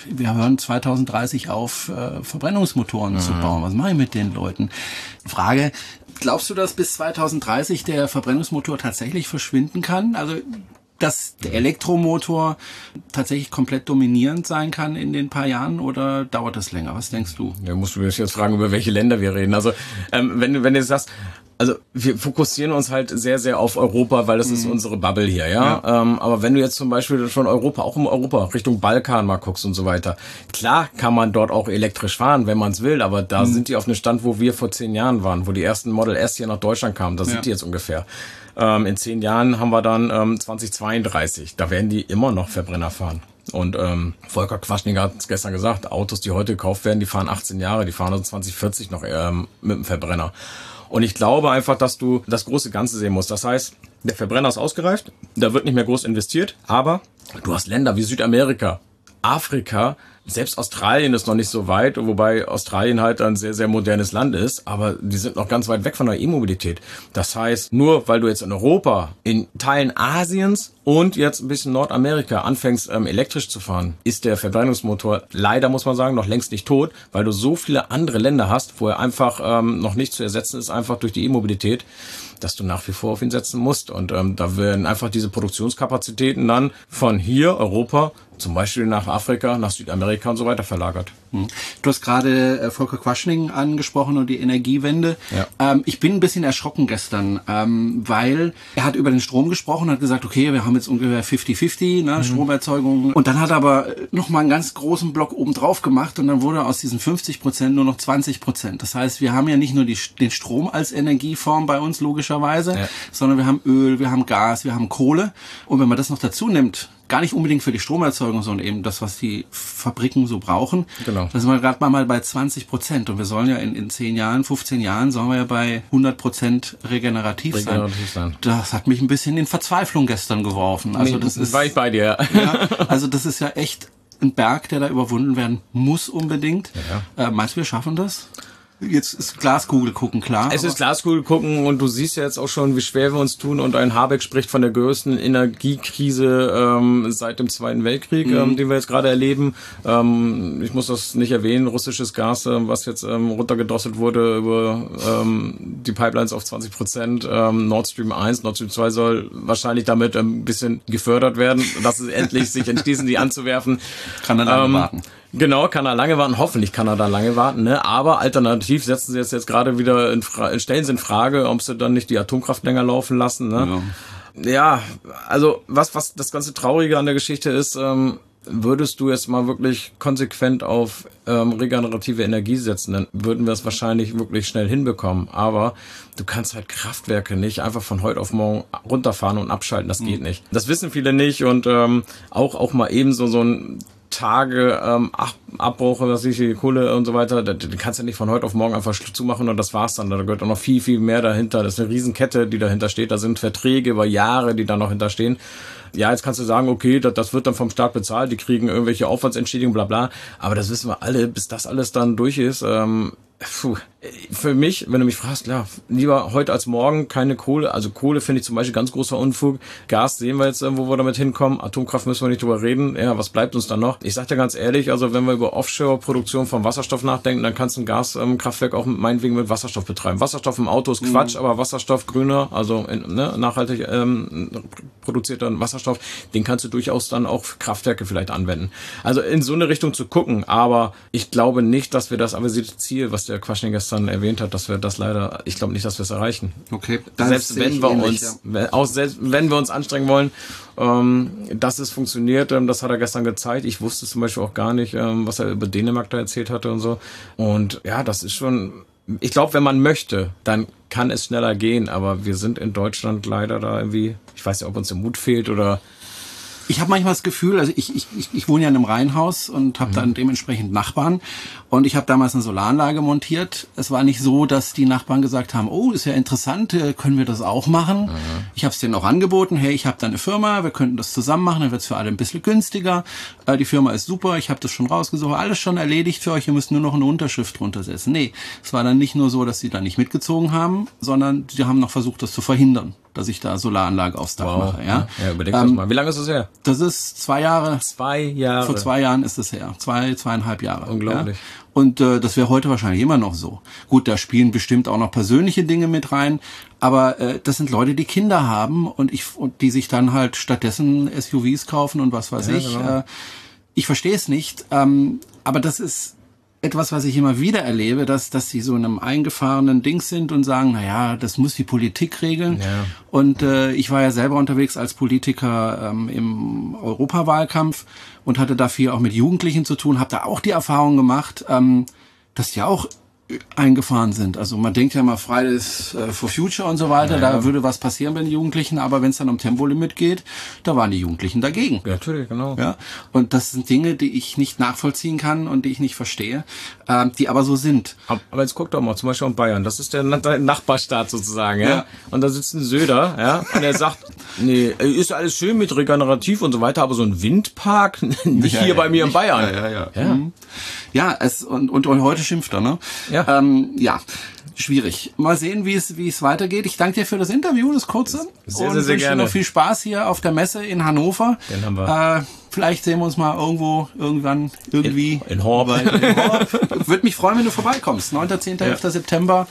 wir hören 2030 auf, äh, Verbrennungsmotoren zu bauen. Was mache ich mit den Leuten? Frage, glaubst du, dass bis 2030 der Verbrennungsmotor tatsächlich verschwinden kann? Also dass der Elektromotor tatsächlich komplett dominierend sein kann in den paar Jahren oder dauert das länger? Was denkst du? Ja, musst du mich jetzt fragen, über welche Länder wir reden. Also, ähm, wenn, wenn du jetzt sagst, also wir fokussieren uns halt sehr, sehr auf Europa, weil das ist unsere Bubble hier, ja. Ähm, aber wenn du jetzt zum Beispiel von Europa, auch in Europa, Richtung Balkan mal guckst und so weiter, klar kann man dort auch elektrisch fahren, wenn man es will, aber da sind die auf einem Stand, wo wir vor zehn Jahren waren, wo die ersten Model S hier nach Deutschland kamen, da sind Ja. die jetzt ungefähr. Ähm, in zehn Jahren haben wir dann ähm, 2032. Da werden die immer noch Verbrenner fahren. Und ähm, Volker Quaschninger hat es gestern gesagt, Autos, die heute gekauft werden, die fahren 18 Jahre, die fahren also 2040 noch ähm, mit dem Verbrenner. Und ich glaube einfach, dass du das große Ganze sehen musst. Das heißt, der Verbrenner ist ausgereift, da wird nicht mehr groß investiert, aber du hast Länder wie Südamerika, Afrika, selbst Australien ist noch nicht so weit, wobei Australien halt ein sehr, sehr modernes Land ist, aber die sind noch ganz weit weg von der E-Mobilität. Das heißt, nur weil du jetzt in Europa, in Teilen Asiens und jetzt ein bisschen Nordamerika anfängst, ähm, elektrisch zu fahren, ist der Verbrennungsmotor leider, muss man sagen, noch längst nicht tot, weil du so viele andere Länder hast, wo er einfach ähm, noch nicht zu ersetzen ist, einfach durch die E-Mobilität dass du nach wie vor auf ihn setzen musst. Und ähm, da werden einfach diese Produktionskapazitäten dann von hier, Europa, zum Beispiel nach Afrika, nach Südamerika und so weiter verlagert. Hm. Du hast gerade äh, Volker Quaschning angesprochen und die Energiewende. Ja. Ähm, ich bin ein bisschen erschrocken gestern, ähm, weil er hat über den Strom gesprochen, hat gesagt, okay, wir haben jetzt ungefähr 50-50 ne, Stromerzeugung. Und dann hat er aber noch mal einen ganz großen Block oben drauf gemacht und dann wurde aus diesen 50 Prozent nur noch 20 Prozent. Das heißt, wir haben ja nicht nur die, den Strom als Energieform bei uns logischerweise, Ja. sondern wir haben Öl, wir haben Gas, wir haben Kohle. Und wenn man das noch dazu nimmt, gar nicht unbedingt für die Stromerzeugung, sondern eben das, was die Fabriken so brauchen. Genau. Da sind wir gerade mal bei 20 Prozent. Und wir sollen ja in, in 10 Jahren, 15 Jahren, sollen wir ja bei 100 Prozent regenerativ, Regenerativ sein. sein. Das hat mich ein bisschen in Verzweiflung gestern geworfen. Also das ist, war ich bei dir. ja, also das ist ja echt ein Berg, der da überwunden werden muss unbedingt. Äh, meinst du, wir schaffen das? Jetzt ist Glaskugel gucken, klar. Es ist Glaskugel gucken und du siehst ja jetzt auch schon, wie schwer wir uns tun und ein Habeck spricht von der größten Energiekrise ähm, seit dem Zweiten Weltkrieg, ähm, den wir jetzt gerade erleben. Ähm, ich muss das nicht erwähnen, russisches Gas, ähm, was jetzt ähm, runtergedrosselt wurde über ähm, die Pipelines auf 20 Prozent. Ähm, Nord Stream 1, Nord Stream 2 soll wahrscheinlich damit ein bisschen gefördert werden, dass es endlich sich entschließen, die anzuwerfen. Kann lange Ähm, warten. Genau, kann er lange warten. Hoffentlich kann er da lange warten. Ne? Aber alternativ setzen sie jetzt, jetzt gerade wieder in Fra stellen sie in Frage, ob sie dann nicht die Atomkraft länger laufen lassen. Ne? Ja. also was, was das ganze Traurige an der Geschichte ist, ähm, würdest du jetzt mal wirklich konsequent auf ähm, regenerative Energie setzen, dann würden wir es wahrscheinlich wirklich schnell hinbekommen. Aber du kannst halt Kraftwerke nicht einfach von heute auf morgen runterfahren und abschalten. Das geht nicht. Das wissen viele nicht und ähm, auch auch mal eben so so ein Tage ähm, Ab Abbruch, was ich die Kohle und so weiter, die kannst du nicht von heute auf morgen einfach zumachen und das war's dann. Da gehört auch noch viel, viel mehr dahinter. Das ist eine Riesenkette, die dahinter steht. Da sind Verträge über Jahre, die da noch hinterstehen. Ja, jetzt kannst du sagen, okay, das, das wird dann vom Staat bezahlt, die kriegen irgendwelche Aufwandsentschädigungen, bla bla. Aber das wissen wir alle, bis das alles dann durch ist. Ähm, puh. Für mich, wenn du mich fragst, klar, lieber heute als morgen keine Kohle. Also Kohle finde ich zum Beispiel ganz großer Unfug. Gas sehen wir jetzt, wo wir damit hinkommen. Atomkraft müssen wir nicht drüber reden. Ja, was bleibt uns dann noch? Ich sag dir ganz ehrlich, also wenn wir über Offshore-Produktion von Wasserstoff nachdenken, dann kannst du ein Gaskraftwerk auch meinetwegen mit Wasserstoff betreiben. Wasserstoff im Auto ist Quatsch, aber Wasserstoff grüner, also in, ne, nachhaltig ähm, produzierter Wasserstoff, den kannst du durchaus dann auch für Kraftwerke vielleicht anwenden. Also in so eine Richtung zu gucken, aber ich glaube nicht, dass wir das avisierte Ziel, was der Quaschning gestern erwähnt hat, dass wir das leider, ich glaube nicht, dass wir es erreichen. Okay, das selbst wenn wir ähnlich, uns, wenn, auch selbst wenn wir uns anstrengen wollen, ähm, dass es funktioniert, ähm, das hat er gestern gezeigt. Ich wusste zum Beispiel auch gar nicht, ähm, was er über Dänemark da erzählt hatte und so. Und ja, das ist schon, ich glaube, wenn man möchte, dann kann es schneller gehen, aber wir sind in Deutschland leider da irgendwie, ich weiß nicht, ob uns der Mut fehlt oder Ich habe manchmal das Gefühl, also ich, ich, ich, wohne ja in einem Reihenhaus und habe dann dementsprechend Nachbarn. Und ich habe damals eine Solaranlage montiert. Es war nicht so, dass die Nachbarn gesagt haben, oh, ist ja interessant, äh, können wir das auch machen. Ich habe es denen auch angeboten, hey, ich habe da eine Firma, wir könnten das zusammen machen, dann wird's für alle ein bisschen günstiger. Äh, die Firma ist super, ich habe das schon rausgesucht, alles schon erledigt für euch, ihr müsst nur noch eine Unterschrift drunter setzen. Nee, es war dann nicht nur so, dass sie da nicht mitgezogen haben, sondern sie haben noch versucht, das zu verhindern, dass ich da Solaranlage aufs Dach mache. Ja, ja überleg das Ähm, mal. Wie lange ist das her? das ist zwei Jahre. Zwei Jahre. Vor zwei Jahren ist es her. Zwei, zweieinhalb Jahre. Unglaublich. Ja? Und äh, das wäre heute wahrscheinlich immer noch so. Gut, da spielen bestimmt auch noch persönliche Dinge mit rein. Aber äh, das sind Leute, die Kinder haben und ich und die sich dann halt stattdessen SUVs kaufen und was weiß Ja, ich. genau. Äh, ich verstehe es nicht. Ähm, aber das ist etwas, was ich immer wieder erlebe, dass, dass sie so in einem eingefahrenen Ding sind und sagen, na ja, das muss die Politik regeln. Ja. Und äh, ich war ja selber unterwegs als Politiker ähm, im Europawahlkampf und hatte da viel auch mit Jugendlichen zu tun, habe da auch die Erfahrung gemacht, ähm, dass die auch eingefahren sind. Also man denkt ja mal Fridays äh, for Future und so weiter, ja, da würde was passieren bei den Jugendlichen, aber wenn es dann um Tempolimit geht, da waren die Jugendlichen dagegen. Ja, natürlich, genau. Ja, und das sind Dinge, die ich nicht nachvollziehen kann und die ich nicht verstehe, äh, die aber so sind. Aber jetzt guck doch mal, zum Beispiel in Bayern, das ist der Nachbarstaat sozusagen, ja. ja. Und da sitzt ein Söder, ja, und er sagt, nee, ist alles schön mit regenerativ und so weiter, aber so ein Windpark nicht ja, hier ja, bei mir nicht, in Bayern. Ja, ja, ja. Ja, mhm. ja es, und, und, und heute schimpft er, ne? Ja. Ähm, ja schwierig. Mal sehen, wie es, wie es weitergeht. Ich danke dir für das Interview, das kurze. Sehr, und sehr, sehr gerne. noch viel Spaß hier auf der Messe in Hannover. Den haben wir. Äh, vielleicht sehen wir uns mal irgendwo, irgendwann, irgendwie. In, in Horb. In Horb. Würde mich freuen, wenn du vorbeikommst. 9., 10., ja. 11. September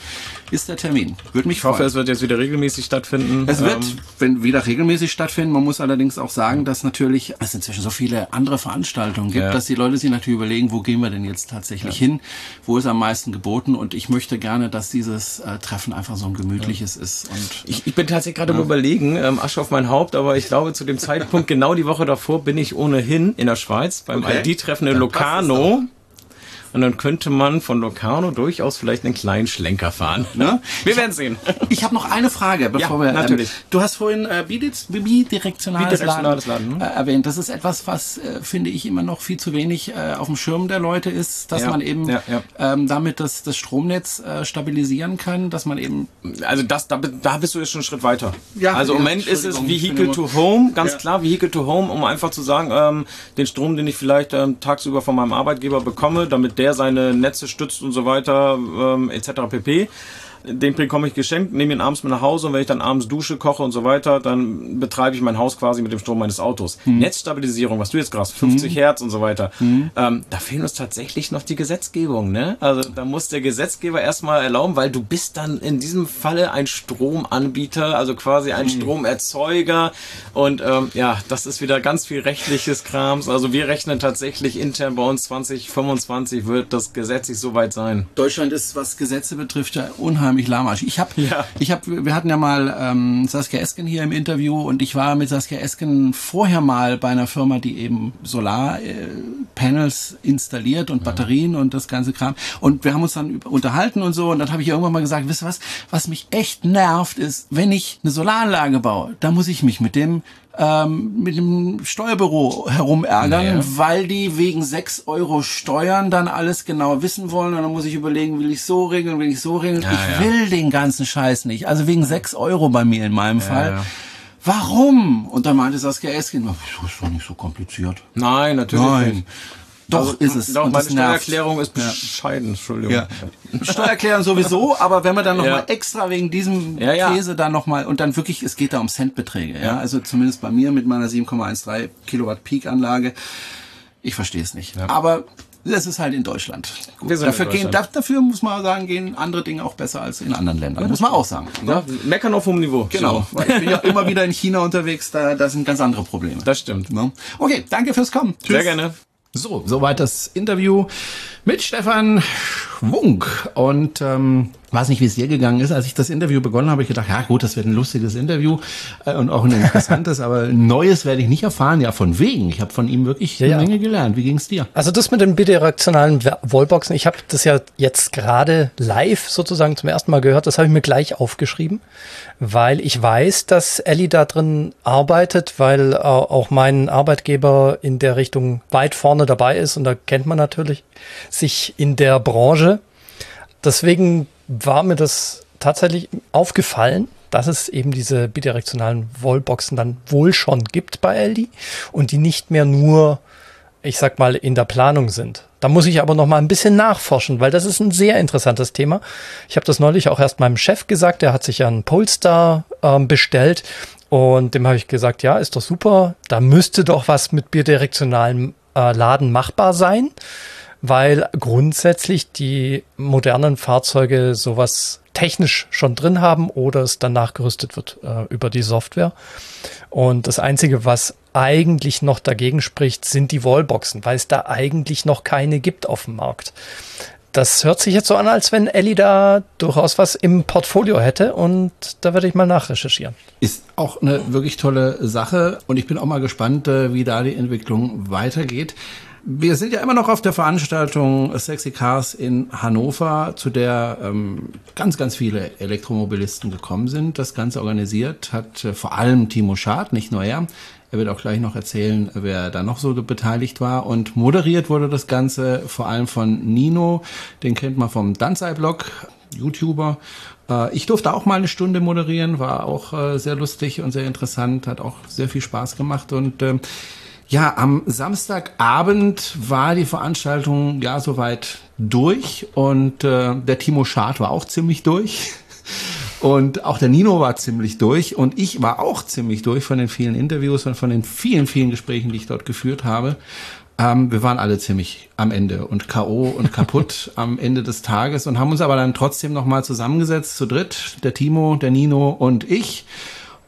ist der Termin. Würde mich ich freuen. hoffe, es wird jetzt wieder regelmäßig stattfinden. Es wird ähm, wenn wieder regelmäßig stattfinden. Man muss allerdings auch sagen, dass natürlich es inzwischen so viele andere Veranstaltungen gibt, ja. dass die Leute sich natürlich überlegen, wo gehen wir denn jetzt tatsächlich ja. hin? Wo ist am meisten geboten? Und ich möchte gerne, dass dieses äh, Treffen einfach so ein gemütliches ja. ist. Und, ich, ich bin tatsächlich gerade ja. überlegen, ähm, Asche auf mein Haupt, aber ich glaube, zu dem Zeitpunkt, genau die Woche davor, bin ich ohnehin in der Schweiz beim okay. ID-Treffen in Locarno. Und dann könnte man von Locarno durchaus vielleicht einen kleinen Schlenker fahren. Ne? Wir werden sehen. Ich habe noch eine Frage, bevor ja, wir. Natürlich. Ähm, du hast vorhin äh, bidirektionales, bidirektionales Laden, Laden äh, erwähnt. Das ist etwas, was äh, finde ich immer noch viel zu wenig äh, auf dem Schirm der Leute ist, dass ja, man eben ja, ähm, damit das, das Stromnetz äh, stabilisieren kann, dass man eben. Also das, da, da bist du jetzt schon einen Schritt weiter. Ja, also im Moment ist es Vehicle to Home, ganz klar Vehicle to Home, um einfach zu sagen, ähm, den Strom, den ich vielleicht ähm, tagsüber von meinem Arbeitgeber bekomme, damit der seine Netze stützt und so weiter, ähm, etc. pp. Den bekomme ich geschenkt, nehme ihn abends mit nach Hause und wenn ich dann abends dusche, koche und so weiter, dann betreibe ich mein Haus quasi mit dem Strom meines Autos. Mhm. Netzstabilisierung, was du jetzt gerade 50 mhm. Hertz und so weiter. Mhm. Ähm, da fehlen uns tatsächlich noch die Gesetzgebung. Ne? Also da muss der Gesetzgeber erstmal erlauben, weil du bist dann in diesem Falle ein Stromanbieter, also quasi ein mhm. Stromerzeuger. Und ähm, ja, das ist wieder ganz viel rechtliches Krams. Also wir rechnen tatsächlich intern bei uns 2025 wird das gesetzlich soweit sein. Deutschland ist, was Gesetze betrifft, ja unheimlich unheimlich lahmarsch. Ich habe, ja. ich habe, wir hatten ja mal ähm, Saskia Esken hier im Interview und ich war mit Saskia Esken vorher mal bei einer Firma, die eben Solarpanels äh, installiert und Batterien und das ganze Kram. Und wir haben uns dann unterhalten und so und dann habe ich irgendwann mal gesagt, wisst ihr was, was mich echt nervt, ist, wenn ich eine Solaranlage baue, da muss ich mich mit dem ähm, mit dem Steuerbüro herumärgern, naja. weil die wegen sechs Euro Steuern dann alles genau wissen wollen. Und dann muss ich überlegen, will ich so regeln, will ich so regeln. Ja, ich ja. will den ganzen Scheiß nicht. Also wegen sechs Euro bei mir in meinem ja, Fall. Warum? Und dann meinte Saskia Eskin, das ist doch nicht so kompliziert. Nein, natürlich Nein. nicht. Doch also, ist es. Doch, meine Steuererklärung ist bescheiden, Entschuldigung. Ja. Steuererklärung sowieso, aber wenn man dann nochmal ja. extra wegen diesem ja, ja. Käse dann nochmal, und dann wirklich, es geht da um Centbeträge, ja. Also zumindest bei mir mit meiner 7,13 Kilowatt Peak Anlage. Ich verstehe es nicht. Ja. Aber das ist halt in Deutschland. dafür, in Deutschland. Gehen, dafür muss man sagen, gehen andere Dinge auch besser als in anderen Ländern. Muss man auch sagen. Ja, meckern auf hohem Niveau. Genau. So. ich bin ja immer wieder in China unterwegs, da, da sind ganz andere Probleme. Das stimmt. Okay, danke fürs Kommen. Tschüss. Sehr gerne. So, soweit das Interview mit Stefan Schwunk. Und ähm, weiß nicht, wie es dir gegangen ist. Als ich das Interview begonnen habe, habe ich gedacht, ja gut, das wird ein lustiges Interview äh, und auch ein interessantes, aber Neues werde ich nicht erfahren. Ja, von wegen. Ich habe von ihm wirklich ja, eine Menge gelernt. Wie ging es dir? Also das mit den bidirektionalen Wallboxen, ich habe das ja jetzt gerade live sozusagen zum ersten Mal gehört. Das habe ich mir gleich aufgeschrieben, weil ich weiß, dass Ellie da drin arbeitet, weil äh, auch mein Arbeitgeber in der Richtung weit vorne dabei ist und da kennt man natürlich sich in der Branche. Deswegen war mir das tatsächlich aufgefallen, dass es eben diese bidirektionalen Wallboxen dann wohl schon gibt bei Aldi und die nicht mehr nur, ich sag mal, in der Planung sind. Da muss ich aber noch mal ein bisschen nachforschen, weil das ist ein sehr interessantes Thema. Ich habe das neulich auch erst meinem Chef gesagt, der hat sich ja einen Polestar ähm, bestellt und dem habe ich gesagt, ja, ist doch super, da müsste doch was mit bidirektionalem äh, Laden machbar sein weil grundsätzlich die modernen Fahrzeuge sowas technisch schon drin haben oder es dann nachgerüstet wird äh, über die Software. Und das Einzige, was eigentlich noch dagegen spricht, sind die Wallboxen, weil es da eigentlich noch keine gibt auf dem Markt. Das hört sich jetzt so an, als wenn Ellie da durchaus was im Portfolio hätte und da werde ich mal nachrecherchieren. Ist auch eine wirklich tolle Sache und ich bin auch mal gespannt, äh, wie da die Entwicklung weitergeht. Wir sind ja immer noch auf der Veranstaltung Sexy Cars in Hannover, zu der ähm, ganz, ganz viele Elektromobilisten gekommen sind. Das Ganze organisiert hat äh, vor allem Timo Schad, nicht nur er. Er wird auch gleich noch erzählen, wer da noch so beteiligt war. Und moderiert wurde das Ganze vor allem von Nino, den kennt man vom Danzai-Blog, YouTuber. Äh, ich durfte auch mal eine Stunde moderieren, war auch äh, sehr lustig und sehr interessant, hat auch sehr viel Spaß gemacht und ähm, ja, am Samstagabend war die Veranstaltung ja soweit durch und äh, der Timo Schad war auch ziemlich durch. Und auch der Nino war ziemlich durch und ich war auch ziemlich durch von den vielen Interviews und von den vielen, vielen Gesprächen, die ich dort geführt habe. Ähm, wir waren alle ziemlich am Ende und K.O. und kaputt am Ende des Tages und haben uns aber dann trotzdem nochmal zusammengesetzt, zu dritt, der Timo, der Nino und ich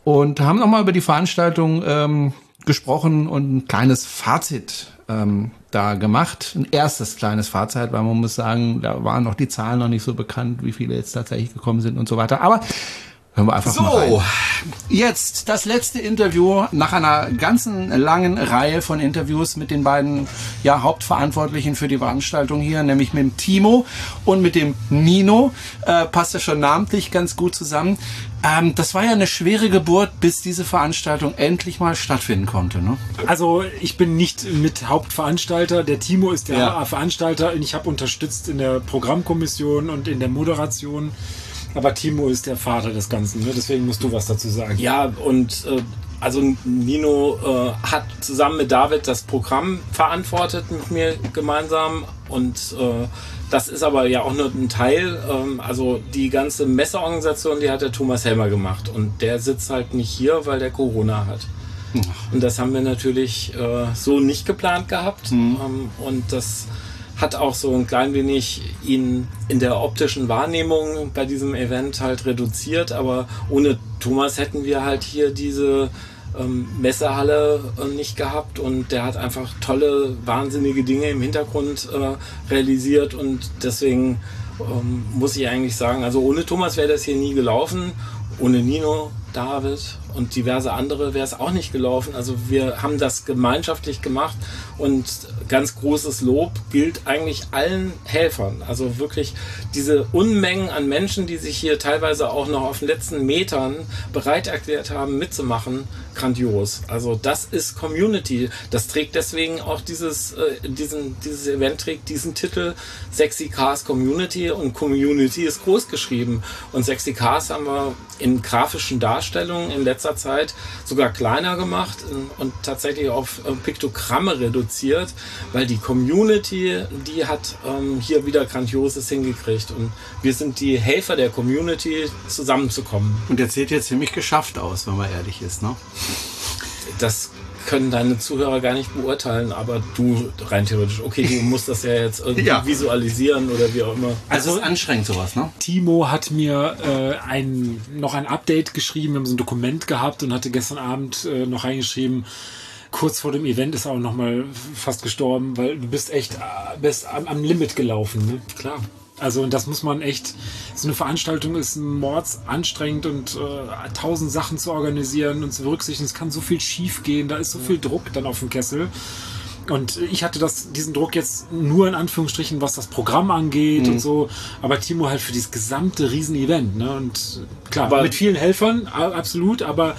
und haben nochmal über die Veranstaltung ähm, gesprochen und ein kleines Fazit ähm, da gemacht. Ein erstes kleines Fazit, weil man muss sagen, da waren noch die Zahlen noch nicht so bekannt, wie viele jetzt tatsächlich gekommen sind und so weiter. Aber hören wir einfach So. mal rein. Jetzt das letzte Interview nach einer ganzen langen Reihe von Interviews mit den beiden ja, Hauptverantwortlichen für die Veranstaltung hier, nämlich mit dem Timo und mit dem Nino. Äh, passt ja schon namentlich ganz gut zusammen. Ähm, das war ja eine schwere Geburt, bis diese Veranstaltung endlich mal stattfinden konnte. Ne? Also ich bin nicht mit Hauptveranstalter. Der Timo ist der Ja. Veranstalter und ich habe unterstützt in der Programmkommission und in der Moderation. Aber Timo ist der Vater des Ganzen. Ne? Deswegen musst du was dazu sagen. Ja, und äh, also Nino äh, hat zusammen mit David das Programm verantwortet mit mir gemeinsam und äh, das ist aber ja auch nur ein Teil. Ähm, also die ganze Messeorganisation, die hat der Thomas Helmer gemacht und der sitzt halt nicht hier, weil der Corona hat. Und das haben wir natürlich äh, so nicht geplant gehabt. Ähm, und das hat auch so ein klein wenig ihn in der optischen Wahrnehmung bei diesem Event halt reduziert. Aber ohne Thomas hätten wir halt hier diese ähm, Messehalle äh, nicht gehabt und der hat einfach tolle, wahnsinnige Dinge im Hintergrund äh, realisiert und deswegen ähm, muss ich eigentlich sagen, also ohne Thomas wäre das hier nie gelaufen, ohne Nino, David und diverse andere wäre es auch nicht gelaufen. Also wir haben das gemeinschaftlich gemacht und ganz großes Lob gilt eigentlich allen Helfern. Also wirklich diese Unmengen an Menschen, die sich hier teilweise auch noch auf den letzten Metern bereit erklärt haben, mitzumachen, grandios. Also das ist Community. Das trägt deswegen auch dieses, äh, diesen, dieses Event trägt diesen Titel Sexy Cars Community und Community ist groß geschrieben. Und Sexy Cars haben wir in grafischen Darstellungen in letzter Zeit sogar kleiner gemacht äh, und tatsächlich auf äh, Piktogramme reduziert, weil die Community, die hat ähm, hier wieder Grandioses hingekriegt und wir sind die Helfer der Community, zusammenzukommen. Und der sieht jetzt ziemlich geschafft aus, wenn man ehrlich ist. Ne? Das können deine Zuhörer gar nicht beurteilen, aber du rein theoretisch, okay, du musst das ja jetzt irgendwie Ja. visualisieren oder wie auch immer. Also es ist anstrengend sowas, ne? Timo hat mir äh, ein, noch ein Update geschrieben, wir haben so ein Dokument gehabt und hatte gestern Abend äh, noch reingeschrieben, kurz vor dem Event ist er auch noch mal fast gestorben, weil du bist echt äh, bist am, am Limit gelaufen. Ne? Klar. Also und das muss man echt, so eine Veranstaltung ist mords anstrengend und äh, tausend Sachen zu organisieren und zu berücksichtigen. Es kann so viel schief gehen, da ist so viel Druck dann auf dem Kessel. Und ich hatte das, diesen Druck jetzt nur in Anführungsstrichen, was das Programm angeht und so. Aber Timo halt für dieses gesamte Riesen-Event. Ne? Und klar, Aber- mit vielen Helfern, absolut, aber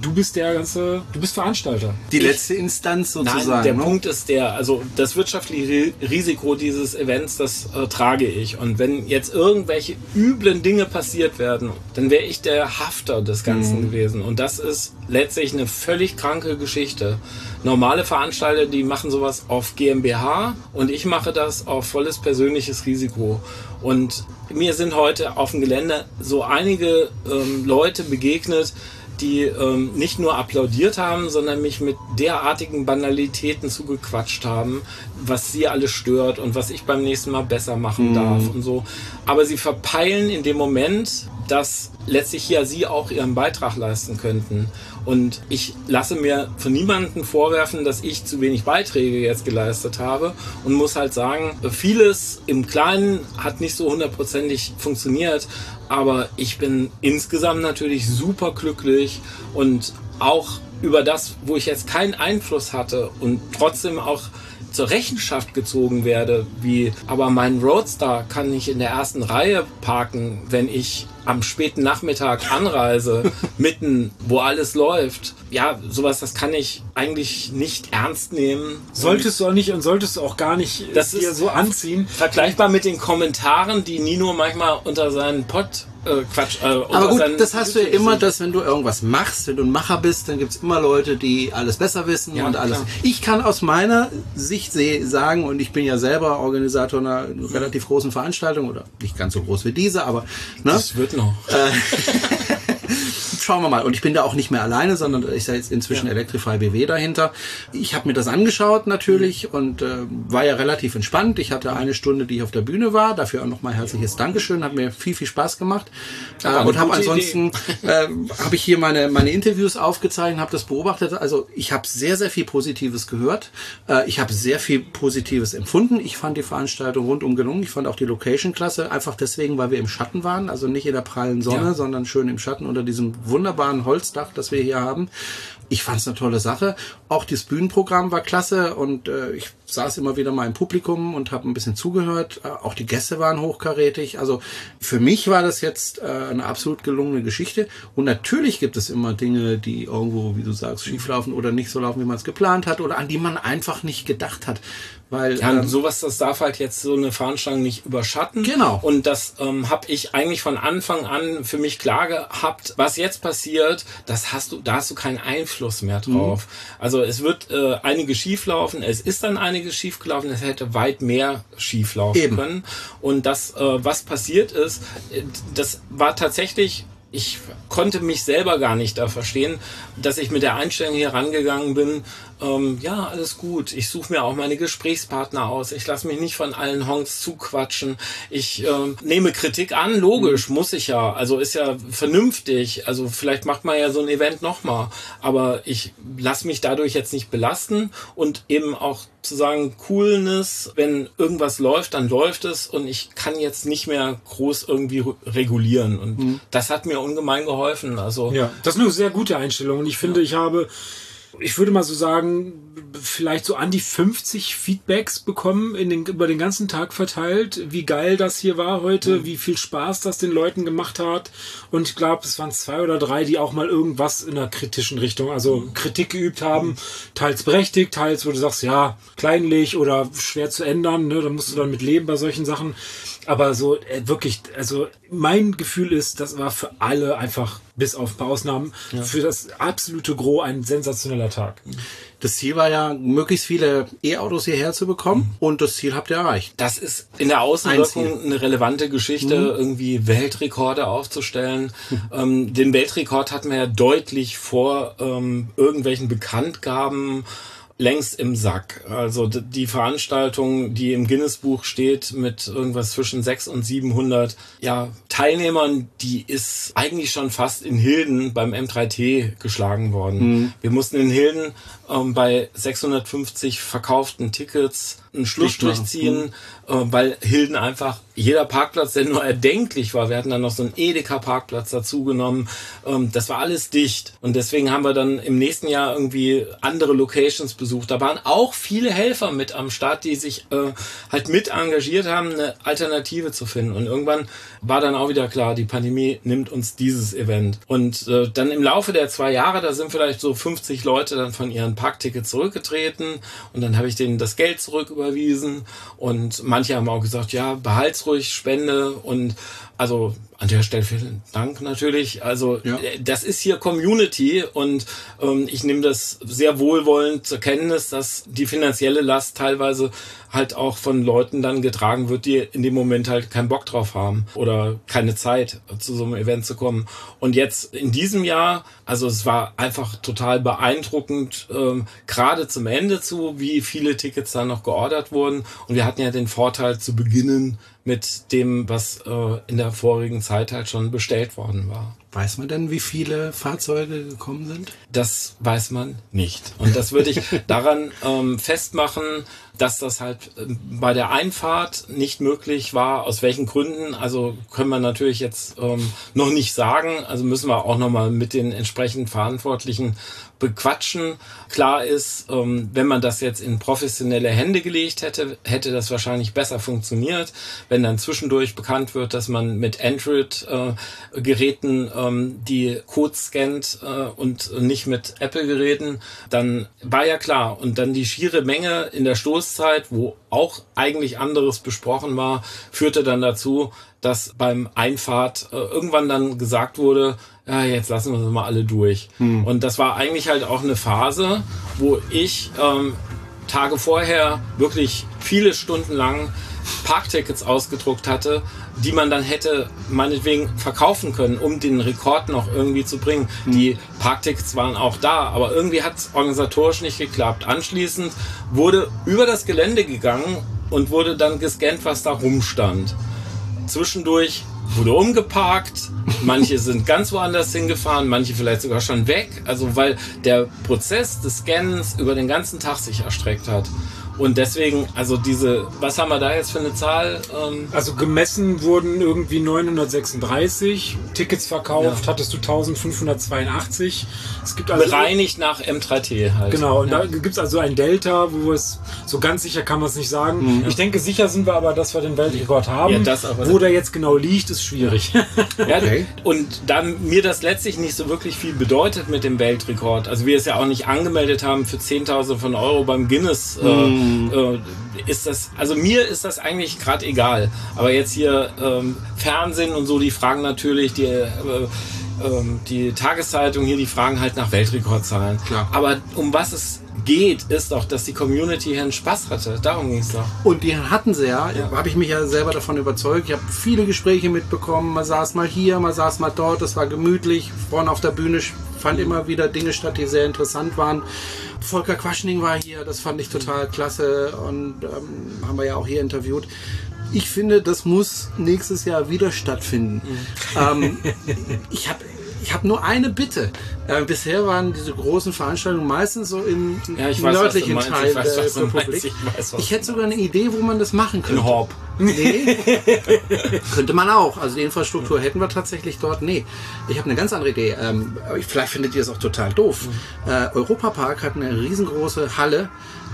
du bist der ganze, du bist Veranstalter. Die letzte Instanz sozusagen. Nein, der ne? Punkt ist der, also das wirtschaftliche Risiko dieses Events, das äh, trage ich. Und wenn jetzt irgendwelche üblen Dinge passiert werden, dann wäre ich der Hafter des Ganzen Mhm. gewesen. Und das ist letztlich eine völlig kranke Geschichte. Normale Veranstalter, die machen sowas auf GmbH und ich mache das auf volles persönliches Risiko. Und mir sind heute auf dem Gelände so einige ähm, Leute begegnet, die ähm, nicht nur applaudiert haben, sondern mich mit derartigen Banalitäten zugequatscht haben, was sie alles stört und was ich beim nächsten Mal besser machen darf und so. Aber sie verpeilen in dem Moment, dass letztlich ja sie auch ihren Beitrag leisten könnten. Und ich lasse mir von niemandem vorwerfen, dass ich zu wenig Beiträge jetzt geleistet habe und muss halt sagen, vieles im Kleinen hat nicht so hundertprozentig funktioniert, aber ich bin insgesamt natürlich super glücklich und auch über das, wo ich jetzt keinen Einfluss hatte und trotzdem auch zur Rechenschaft gezogen werde, wie aber mein Roadster kann nicht in der ersten Reihe parken, wenn ich am späten Nachmittag anreise, mitten, wo alles läuft. Ja, sowas, das kann ich eigentlich nicht ernst nehmen. Solltest du auch nicht und solltest du auch gar nicht Das dir ist- so anziehen. Vergleichbar mit den Kommentaren, die Nino manchmal unter seinen Pod, äh, Quatsch, äh, Aber gut, das hast du ja immer, dass wenn du irgendwas machst, wenn du ein Macher bist, dann gibt's immer Leute, die alles besser wissen Ja, und alles. klar. Ich kann aus meiner Sicht sagen, und ich bin ja selber Organisator einer relativ großen Veranstaltung, oder nicht ganz so groß wie diese, aber ne? Das wird noch. schauen wir mal. Und ich bin da auch nicht mehr alleine, sondern ich sage jetzt inzwischen Electrify BW dahinter. Ich habe mir das angeschaut natürlich und äh, war ja relativ entspannt. Ich hatte eine Stunde, die ich auf der Bühne war. Dafür auch nochmal herzliches Dankeschön. Hat mir viel, viel Spaß gemacht. Äh, und habe ansonsten äh, habe ich hier meine, meine Interviews aufgezeichnet, habe das beobachtet. Also ich habe sehr, sehr viel Positives gehört. Äh, ich habe sehr viel Positives empfunden. Ich fand die Veranstaltung rundum gelungen. Ich fand auch die Location klasse. Einfach deswegen, weil wir im Schatten waren. Also nicht in der prallen Sonne, Ja. sondern schön im Schatten unter diesem wunderbaren Holzdach, das wir hier haben. Ich fand es eine tolle Sache. Auch das Bühnenprogramm war klasse und äh, ich saß immer wieder mal im Publikum und habe ein bisschen zugehört. Äh, auch die Gäste waren hochkarätig. Also für mich war das jetzt äh, eine absolut gelungene Geschichte. Und natürlich gibt es immer Dinge, die irgendwo, wie du sagst, schieflaufen oder nicht so laufen, wie man es geplant hat oder an die man einfach nicht gedacht hat. Weil Ja, ähm, sowas, das darf halt jetzt so eine Veranstaltung nicht überschatten. Genau. Und das ähm, habe ich eigentlich von Anfang an für mich klar gehabt. Was jetzt passiert, das hast du, da hast du keinen Einfluss mehr Mhm. drauf. Also es wird äh, einiges schieflaufen. Es ist dann einiges schiefgelaufen. Es hätte weit mehr schieflaufen Eben. können. Und das, äh, was passiert ist, äh, das war tatsächlich ich konnte mich selber gar nicht da verstehen, dass ich mit der Einstellung hier rangegangen bin, ähm, ja, alles gut, ich suche mir auch meine Gesprächspartner aus, ich lasse mich nicht von allen Honks zuquatschen, ich ähm, nehme Kritik an, logisch, muss ich ja, also ist ja vernünftig, also vielleicht macht man ja so ein Event nochmal, aber ich lasse mich dadurch jetzt nicht belasten. Und eben auch zu sagen, Coolness, wenn irgendwas läuft, dann läuft es. Und ich kann jetzt nicht mehr groß irgendwie re- regulieren. Und das hat mir ungemein geholfen, also Ja, das ist eine sehr gute Einstellung. Und ich finde, ich habe, ich würde mal so sagen, vielleicht so an die 50 Feedbacks bekommen in den, über den ganzen Tag verteilt, wie geil das hier war heute, wie viel Spaß das den Leuten gemacht hat. Und ich glaube, es waren zwei oder drei, die auch mal irgendwas in einer kritischen Richtung, also Kritik geübt haben, teils berechtigt, teils, wo du sagst, ja, kleinlich oder schwer zu ändern, ne, da musst du dann mit leben bei solchen Sachen. Aber so äh, wirklich, also mein Gefühl ist, das war für alle einfach, bis auf ein paar Ausnahmen, für das absolute Gros ein sensationeller Tag. das Ziel war ja, möglichst viele E-Autos hierher zu bekommen und das Ziel habt ihr erreicht. Das ist in der Außenwirkung eine relevante Geschichte, irgendwie Weltrekorde aufzustellen. Ähm, den Weltrekord hatten wir ja deutlich vor ähm, irgendwelchen Bekanntgaben längst im Sack. Also die Veranstaltung, die im Guinness-Buch steht mit irgendwas zwischen 600 und 700 ja, Teilnehmern, die ist eigentlich schon fast in Hilden beim M3T geschlagen worden. Wir mussten in Hilden ähm, bei 650 verkauften Tickets einen Schlussstrich ziehen, äh, weil Hilden einfach jeder Parkplatz, der nur erdenklich war, wir hatten dann noch so einen Edeka-Parkplatz dazu genommen, ähm, das war alles dicht. Und deswegen haben wir dann im nächsten Jahr irgendwie andere Locations besucht. Da waren auch viele Helfer mit am Start, die sich äh, halt mit engagiert haben, eine Alternative zu finden. Und irgendwann war dann auch wieder klar, die Pandemie nimmt uns dieses Event. Und äh, dann im Laufe der zwei Jahre, da sind vielleicht so 50 Leute dann von ihren Parktickets zurückgetreten und dann habe ich denen das Geld zurücküberwiesen. Und manche haben auch gesagt, ja, behalt's ruhig, Spende. Und also an der Stelle vielen Dank natürlich. Also Ja. äh, das ist hier Community und ähm, ich nehme das sehr wohlwollend zur Kenntnis, dass die finanzielle Last teilweise halt auch von Leuten dann getragen wird, die in dem Moment halt keinen Bock drauf haben oder keine Zeit zu so einem Event zu kommen. Und jetzt in diesem Jahr, also es war einfach total beeindruckend, ähm, gerade zum Ende zu, wie viele Tickets da noch geordert wurden. Und wir hatten ja den Vorteil zu beginnen mit dem, was äh, in der vorigen Zeit halt schon bestellt worden war. Weiß man denn, wie viele Fahrzeuge gekommen sind? Das weiß man nicht. Und das würde ich daran ähm, festmachen, dass das halt ähm, bei der Einfahrt nicht möglich war. Aus welchen Gründen? Also können wir natürlich jetzt ähm, noch nicht sagen. Also müssen wir auch nochmal mit den entsprechend Verantwortlichen bequatschen. Klar ist, ähm, wenn man das jetzt in professionelle Hände gelegt hätte, hätte das wahrscheinlich besser funktioniert. Wenn dann zwischendurch bekannt wird, dass man mit Android-Geräten äh, ähm, die Codes scannt äh, und nicht mit Apple-Geräten, dann war ja klar. Und dann die schiere Menge in der Stoßzeit, wo auch eigentlich anderes besprochen war, führte dann dazu, dass beim Einfahrt äh, irgendwann dann gesagt wurde, ja, jetzt lassen wir sie mal alle durch. Hm. Und das war eigentlich halt auch eine Phase, wo ich ähm, Tage vorher wirklich viele Stunden lang Parktickets ausgedruckt hatte, die man dann hätte meinetwegen verkaufen können, um den Rekord noch irgendwie zu bringen. Mhm. Die Parktickets waren auch da, aber irgendwie hat es organisatorisch nicht geklappt. Anschließend wurde über das Gelände gegangen und wurde dann gescannt, was da rumstand. Zwischendurch wurde umgeparkt, manche sind ganz woanders hingefahren, manche vielleicht sogar schon weg, also weil der Prozess des Scannens über den ganzen Tag sich erstreckt hat. Und deswegen, also diese, was haben wir da jetzt für eine Zahl? Ähm also gemessen wurden irgendwie 936, Tickets verkauft, ja. hattest du 1582. Es gibt also Bereinigt nach M3T halt. Genau, und ja. da gibt es also ein Delta, wo es, so ganz sicher kann man es nicht sagen. Mhm. Ich denke, sicher sind wir aber, dass wir den Weltrekord haben. Ja, das aber wo der jetzt genau liegt, ist schwierig. ja, okay. Und da mir das letztlich nicht so wirklich viel bedeutet mit dem Weltrekord, also wir es ja auch nicht angemeldet haben für 10.000 von Euro beim Guinness. Mhm. Äh, äh, ist das, also mir ist das eigentlich gerade egal. Aber jetzt hier ähm, Fernsehen und so, die fragen natürlich, die, äh, ähm, die Tageszeitung hier, die fragen halt nach Weltrekordzahlen. Klar. Aber um was es geht, ist doch, dass die Community hier einen Spaß hatte. Darum ging es doch. Und die hatten sie ja. ja. Habe ich mich ja selber davon überzeugt. Ich habe viele Gespräche mitbekommen. Man saß mal hier, man saß mal dort. Das war gemütlich. Vorne auf der Bühne fand immer wieder Dinge statt, die sehr interessant waren. Volker Quaschning war hier, das fand ich total klasse und ähm, haben wir ja auch hier interviewt. Ich finde, das muss nächstes Jahr wieder stattfinden. Mhm. ähm, ich habe ich habe nur eine Bitte. Äh, bisher waren diese großen Veranstaltungen meistens so im ja, nördlichen Teil ich weiß, der Republik. Ich, weiß, ich hätte sogar eine Idee, wo man das machen könnte. In Horb. Nee. könnte man auch. Also die Infrastruktur hätten wir tatsächlich dort. Nee. Ich habe eine ganz andere Idee. Ähm, vielleicht findet ihr es auch total doof. Mhm. Äh, Europapark hat eine riesengroße Halle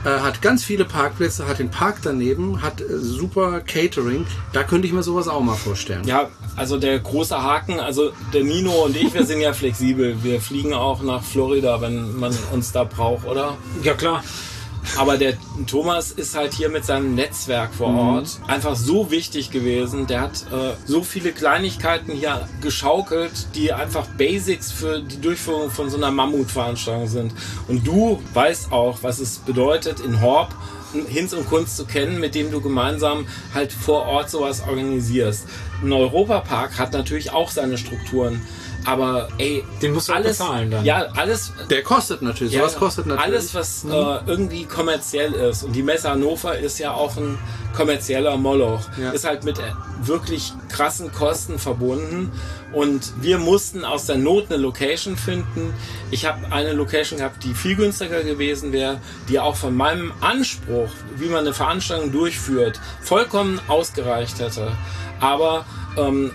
äh, hat ganz viele Parkplätze, hat den Park daneben, hat äh, super Catering. Da könnte ich mir sowas auch mal vorstellen. Ja, also der große Haken, also der Nino und ich, wir sind ja flexibel. Wir fliegen auch nach Florida, wenn man uns da braucht, oder? Ja, klar. Aber der Thomas ist halt hier mit seinem Netzwerk vor mhm. Ort mhm. einfach so wichtig gewesen. Der hat äh, so viele Kleinigkeiten hier geschaukelt, die einfach Basics für die Durchführung von so einer Mammutveranstaltung sind. Und du weißt auch, was es bedeutet, in Horb Hinz und Kunst zu kennen, mit dem du gemeinsam halt vor Ort sowas organisierst. Ein Europapark hat natürlich auch seine Strukturen. Aber ey, den musst du alles bezahlen dann. Ja, alles. Der kostet natürlich. Ja, sowas kostet natürlich. Alles, was mhm. äh, irgendwie kommerziell ist. Und die Messe Hannover ist ja auch ein kommerzieller Moloch. Ja. Ist halt mit äh, wirklich krassen Kosten verbunden. Und wir mussten aus der Not eine Location finden. Ich habe eine Location gehabt, die viel günstiger gewesen wäre, die auch von meinem Anspruch, wie man eine Veranstaltung durchführt, vollkommen ausgereicht hätte. Aber ähm,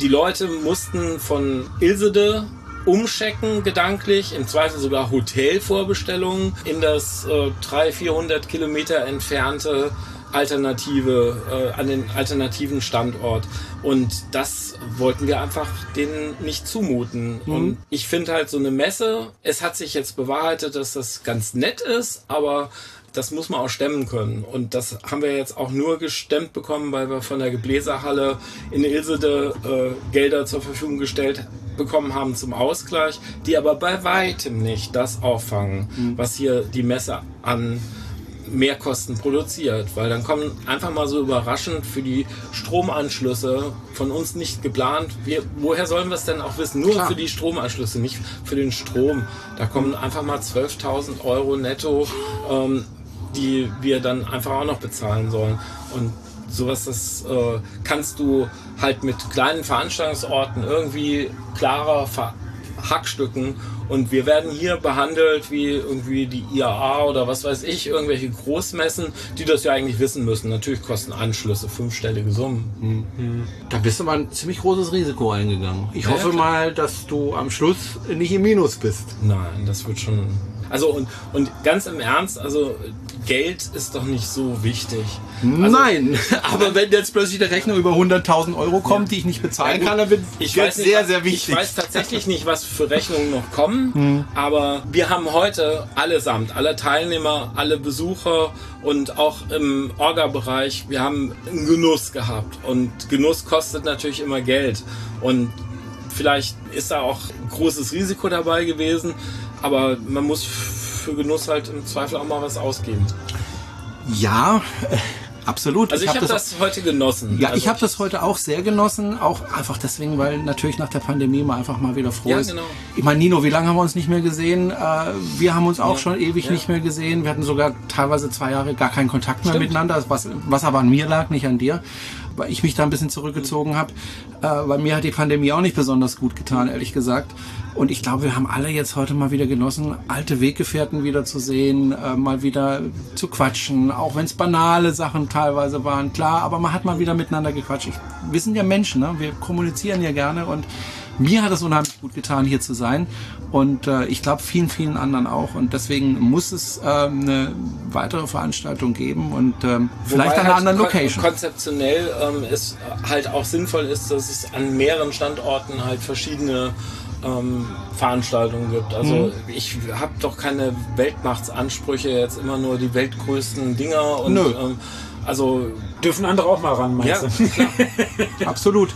die Leute mussten von Ilsede umchecken gedanklich, im Zweifel sogar Hotelvorbestellungen in das äh, 300, 400 Kilometer entfernte Alternative, äh, an den alternativen Standort. Und das wollten wir einfach denen nicht zumuten. Mhm. Und ich finde halt so eine Messe, es hat sich jetzt bewahrheitet, dass das ganz nett ist, aber das muss man auch stemmen können. Und das haben wir jetzt auch nur gestemmt bekommen, weil wir von der Gebläserhalle in Ilsede äh, Gelder zur Verfügung gestellt bekommen haben zum Ausgleich, die aber bei weitem nicht das auffangen, mhm. was hier die Messe an Mehrkosten produziert, weil dann kommen einfach mal so überraschend für die Stromanschlüsse von uns nicht geplant. Wir, woher sollen wir es denn auch wissen? Nur Klar. für die Stromanschlüsse, nicht für den Strom. Da kommen einfach mal 12.000 Euro netto ähm, die wir dann einfach auch noch bezahlen sollen. Und sowas, das äh, kannst du halt mit kleinen Veranstaltungsorten irgendwie klarer verhackstücken und wir werden hier behandelt wie irgendwie die IAA oder was weiß ich, irgendwelche Großmessen, die das ja eigentlich wissen müssen. Natürlich kosten Anschlüsse fünfstellige Summen. Da bist du mal ein ziemlich großes Risiko eingegangen. Ich Ja, hoffe klar. mal, dass du am Schluss nicht im Minus bist. Nein, das wird schon. Also und, und ganz im Ernst, also Geld ist doch nicht so wichtig. Also, Nein, aber wenn jetzt plötzlich eine Rechnung über 100.000 Euro kommt, die ich nicht bezahlen gut, kann, dann wird ich Geld weiß nicht, sehr, sehr wichtig. Ich weiß tatsächlich nicht, was für Rechnungen noch kommen, Hm. aber wir haben heute allesamt, alle Teilnehmer, alle Besucher und auch im Orga-Bereich, wir haben einen Genuss gehabt und Genuss kostet natürlich immer Geld und vielleicht ist da auch ein großes Risiko dabei gewesen, aber man muss für Genuss halt im Zweifel auch mal was ausgeben. Ja, äh, absolut. Also ich, hab habe das, heute genossen. Ja, also ich habe das heute auch sehr genossen, auch einfach deswegen, weil natürlich nach der Pandemie mal einfach mal wieder froh Ja, ist. genau. Ich meine, Nino, wie lange haben wir uns nicht mehr gesehen? Äh, wir haben uns auch Ja, schon ewig ja. nicht mehr gesehen. Wir hatten sogar teilweise zwei Jahre gar keinen Kontakt mehr Stimmt. miteinander, was, was aber an mir lag, nicht an dir, weil ich mich da ein bisschen zurückgezogen habe. Äh, weil mir hat die Pandemie auch nicht besonders gut getan, ehrlich gesagt. Und ich glaube, wir haben alle jetzt heute mal wieder genossen, alte Weggefährten wieder zu sehen, äh, mal wieder zu quatschen, auch wenn es banale Sachen teilweise waren, klar, aber man hat mal wieder miteinander gequatscht. Ich, wir sind ja Menschen, ne? wir kommunizieren ja gerne und mir hat es unheimlich gut getan, hier zu sein und äh, ich glaube vielen, vielen anderen auch und deswegen muss es ähm, eine weitere Veranstaltung geben und ähm, vielleicht an einer halt anderen kon- Location. Konzeptionell ähm, ist halt auch sinnvoll ist, dass es an mehreren Standorten halt verschiedene ähm, Veranstaltungen gibt. Also Mhm. ich habe doch keine Weltmachtsansprüche, jetzt immer nur die weltgrößten Dinger und Nö. ähm, also Dürfen andere auch mal ran, ja, meinst du? klar. Absolut.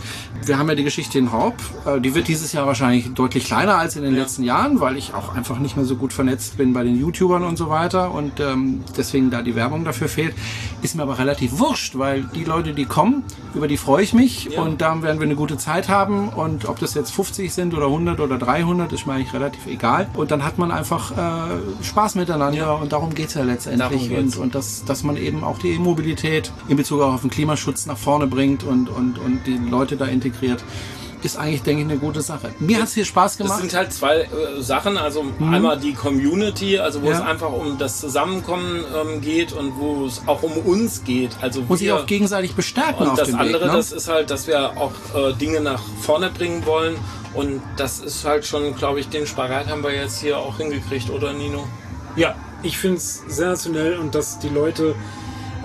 Wir haben ja die Geschichte in Horb. Äh, Die wird dieses Jahr wahrscheinlich deutlich kleiner als in den letzten Jahren, weil ich auch einfach nicht mehr so gut vernetzt bin bei den YouTubern und so weiter und ähm, deswegen da die Werbung dafür fehlt. Ist mir aber relativ wurscht, weil die Leute, die kommen, über die freue ich mich Ja. und da werden wir eine gute Zeit haben und ob das jetzt 50 sind oder 100 oder 300, ist mir eigentlich relativ egal. Und dann hat man einfach äh, Spaß miteinander Ja. und darum geht's ja letztendlich. Und, und das, dass man eben auch die E-Mobilität in Bezug auf den Klimaschutz nach vorne bringt und, und, und die Leute da integriert, ist eigentlich, denke ich, eine gute Sache. Mir hat's hier Spaß Das gemacht. sind halt zwei äh, Sachen. Also einmal die Community, also wo Ja. es einfach um das Zusammenkommen ähm, geht und wo es auch um uns geht. Also Muss sich auch gegenseitig bestärken Und auf das dem andere, Weg. Ne? das ist halt, dass wir auch äh, Dinge nach vorne bringen wollen. Und das ist halt schon, glaube ich, den Spagat haben wir jetzt hier auch hingekriegt, oder Nino? Ja, ich finde es sensationell und dass die Leute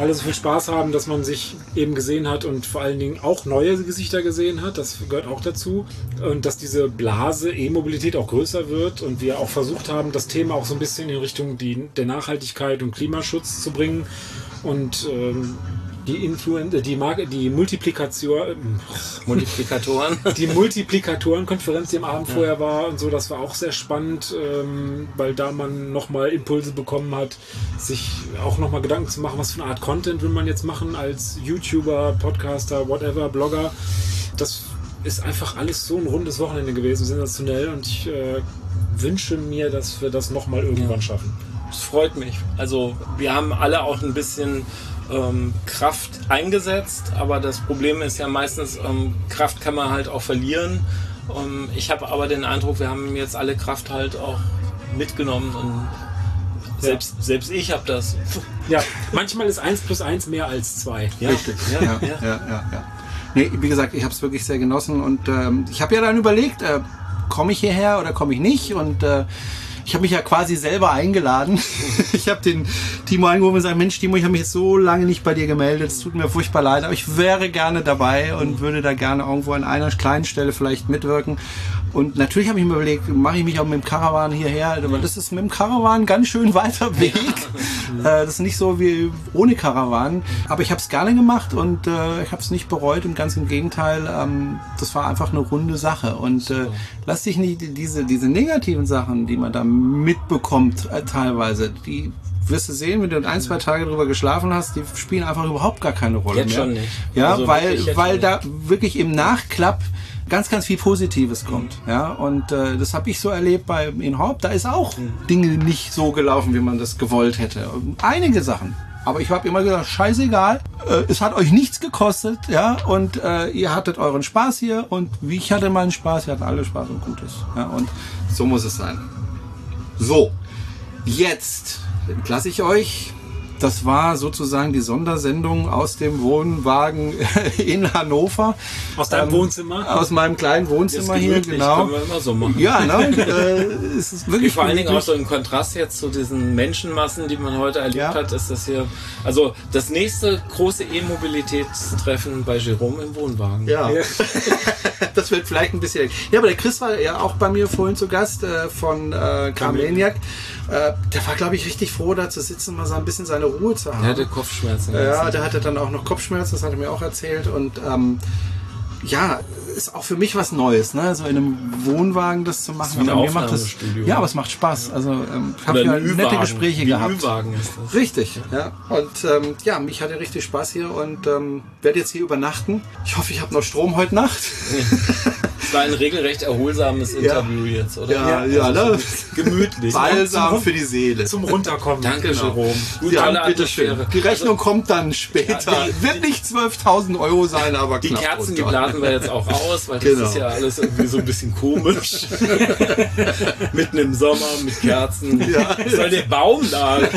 alle so viel Spaß haben, dass man sich eben gesehen hat und vor allen Dingen auch neue Gesichter gesehen hat. Das gehört auch dazu. Und dass diese Blase E-Mobilität auch größer wird und wir auch versucht haben, das Thema auch so ein bisschen in Richtung die, der Nachhaltigkeit und Klimaschutz zu bringen. Und ähm, die Influen die Marke, die Multiplikation, Multiplikatoren. die Multiplikatorenkonferenz, die am Abend vorher war und so, das war auch sehr spannend, ähm, weil da man nochmal Impulse bekommen hat, sich auch nochmal Gedanken zu machen, was für eine Art Content will man jetzt machen als YouTuber, Podcaster, whatever, Blogger. Das ist einfach alles so ein rundes Wochenende gewesen, sensationell und ich äh, wünsche mir, dass wir das nochmal irgendwann schaffen. Das freut mich. Also wir haben alle auch ein bisschen ähm, Kraft eingesetzt, aber das Problem ist ja meistens, ähm, Kraft kann man halt auch verlieren. Ähm, ich habe aber den Eindruck, wir haben jetzt alle Kraft halt auch mitgenommen und selbst, selbst ich habe das. Ja, manchmal ist 1 plus 1 mehr als 2. Ja, Richtig. Ja, Ja, ja, ja, ja. Nee, wie gesagt, ich habe es wirklich sehr genossen und ähm, ich habe ja dann überlegt, äh, komme ich hierher oder komme ich nicht und äh, ich habe mich ja quasi selber eingeladen. ich habe den Timo angerufen und gesagt, Mensch Timo, ich habe mich jetzt so lange nicht bei dir gemeldet, es tut mir furchtbar leid, aber ich wäre gerne dabei und würde da gerne irgendwo an einer kleinen Stelle vielleicht mitwirken. Und natürlich habe ich mir überlegt, mache ich mich auch mit dem Caravan hierher, weil das ist mit dem Caravan ein ganz schön weiter Weg. Äh, das ist nicht so wie ohne Caravan. Aber ich habe es gerne gemacht und äh, ich habe es nicht bereut und ganz im Gegenteil, ähm, das war einfach eine runde Sache. Und äh, lass dich nicht diese, diese negativen Sachen, die man da mitbekommt, äh, teilweise, die wirst du sehen, wenn du ein, zwei Tage drüber geschlafen hast, die spielen einfach überhaupt gar keine Rolle Jetzt mehr. schon nicht. Ja, Also weil, jetzt weil da wirklich im Nachklapp ganz, ganz viel Positives kommt. Ja, und äh, das habe ich so erlebt bei in Horb. Da ist auch Dinge nicht so gelaufen, wie man das gewollt hätte. Einige Sachen. Aber ich habe immer gesagt, scheißegal, äh, es hat euch nichts gekostet, ja, und äh, ihr hattet euren Spaß hier und wie ich hatte meinen Spaß, wir hatten alle Spaß und Gutes. Ja, und so muss es sein. So, jetzt lasse ich euch. Das war sozusagen die Sondersendung aus dem Wohnwagen in Hannover. Aus deinem Ähm, Wohnzimmer? Aus meinem kleinen Wohnzimmer hier, genau. können wir immer so machen. Ja, ne? äh, es ist wirklich Vor allen Dingen auch so im Kontrast jetzt zu diesen Menschenmassen, die man heute erlebt hat, ist das hier, also das nächste große E-Mobilitätstreffen bei Jerome im Wohnwagen. Ja. das wird vielleicht ein bisschen. Ja, aber der Chris war ja auch bei mir vorhin zu Gast äh, von äh, Carmaniac. Äh, der war, glaube ich, richtig froh, da zu sitzen und mal so ein bisschen seine Ruhe zu haben. Er hatte Kopfschmerzen. Ja, der hatte dann auch noch Kopfschmerzen, das hat er mir auch erzählt. Und ähm, ja, ist auch für mich was Neues, ne? So in einem Wohnwagen das zu machen. ein Aber mir macht das, ja, ne? aber es macht Spaß. Also ähm, ich habe ja nette. Gespräche Wie gehabt. Ü-Wagen ist das. Richtig, ja. Und ähm, ja, mich hatte richtig Spaß hier und ähm, werde jetzt hier übernachten. Ich hoffe, ich habe noch Strom heute Nacht. Es war ein regelrecht erholsames Interview jetzt, oder? Ja, ja, ne? Gemütlich. Balsam für die Seele. Zum Runterkommen. Danke, Genau. Jerome. Gut, Ja, bitteschön. Die Rechnung kommt dann später. Ja, die- Wird nicht 12.000 Euro sein, aber Die Kerzen, die blasen wir jetzt auch aus, weil das Genau. ist ja alles irgendwie so ein bisschen komisch. Mitten im Sommer mit Kerzen. Ja. Soll der Baum da?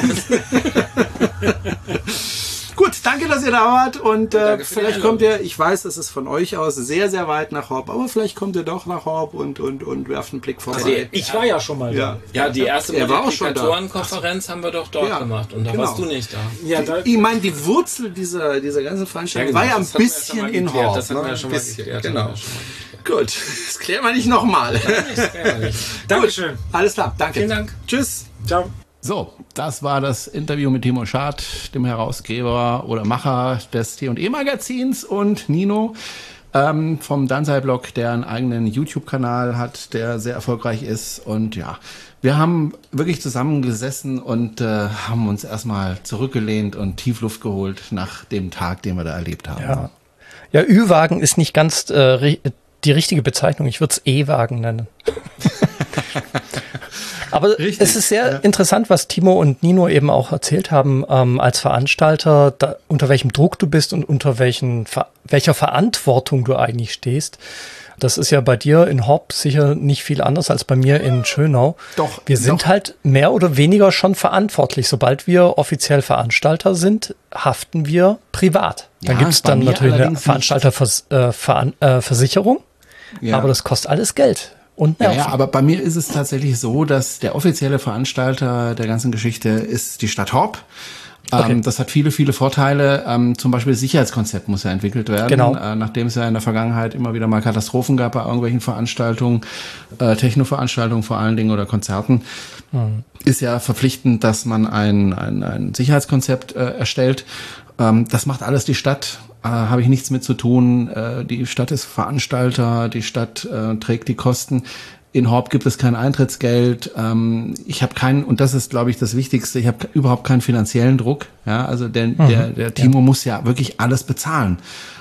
Gut, danke, dass ihr da wart und äh, vielleicht kommt ihr, ich weiß, das ist von euch aus sehr, sehr weit nach Horb, aber vielleicht kommt ihr doch nach Horb und, und, und werft einen Blick vorbei. Ich war ja schon mal Ja. Ja, die erste Er da. Multiplikatorenkonferenz haben wir doch dort Ja, gemacht und da genau. warst du nicht da. da. Ja, da, Ich meine, die Wurzel dieser, dieser ganzen Veranstaltung genau, war ja ein bisschen in Horb. Das hatten wir ja schon Ein mal bisschen, geklärt. genau. Gut, das klären wir nicht nochmal. Dankeschön. Alles klar, danke. Vielen Dank. Tschüss. Ciao. So, das war das Interview mit Timo Schad, dem Herausgeber oder Macher des T&E-Magazins und Nino ähm, vom Dansei-Blog, der einen eigenen YouTube-Kanal hat, der sehr erfolgreich ist. Und ja, wir haben wirklich zusammengesessen und äh, haben uns erstmal zurückgelehnt und Tiefluft geholt nach dem Tag, den wir da erlebt haben. Ja. Ja, Ü-Wagen ist nicht ganz äh, die richtige Bezeichnung. Ich würde es E-Wagen nennen. Aber Richtig, es ist sehr ja. interessant, was Timo und Nino eben auch erzählt haben, ähm, als Veranstalter, da, unter welchem Druck du bist und unter welchen, Ver welcher Verantwortung du eigentlich stehst. Das ist ja bei dir in Horb sicher nicht viel anders als bei mir in Schönau. Doch, Wir sind doch. halt mehr oder weniger schon verantwortlich. Sobald wir offiziell Veranstalter sind, haften wir privat. Dann Ja, gibt's bei dann natürlich eine. Veranstalterversicherung, äh, Veran äh, Ja. aber das kostet alles Geld und Ja, Nerven. ja, aber bei mir ist es tatsächlich so, dass der offizielle Veranstalter der ganzen Geschichte ist die Stadt Horb. Okay. Ähm, das hat viele, viele Vorteile. Ähm, zum Beispiel das Sicherheitskonzept muss ja entwickelt werden. Genau. Äh, nachdem es ja in der Vergangenheit immer wieder mal Katastrophen gab bei irgendwelchen Veranstaltungen, äh, Techno-Veranstaltungen vor allen Dingen oder Konzerten, ist ja verpflichtend, dass man ein, ein, ein Sicherheitskonzept äh, erstellt. Ähm, das macht alles die Stadt. Äh, Habe ich nichts mit zu tun. Äh, die Stadt ist Veranstalter, die Stadt äh, trägt die Kosten. In Horb gibt es kein Eintrittsgeld. Ähm, ich habe keinen, und das ist, glaube ich, das Wichtigste, ich habe überhaupt keinen finanziellen Druck. Ja, also der, der, der Timo muss ja wirklich alles bezahlen.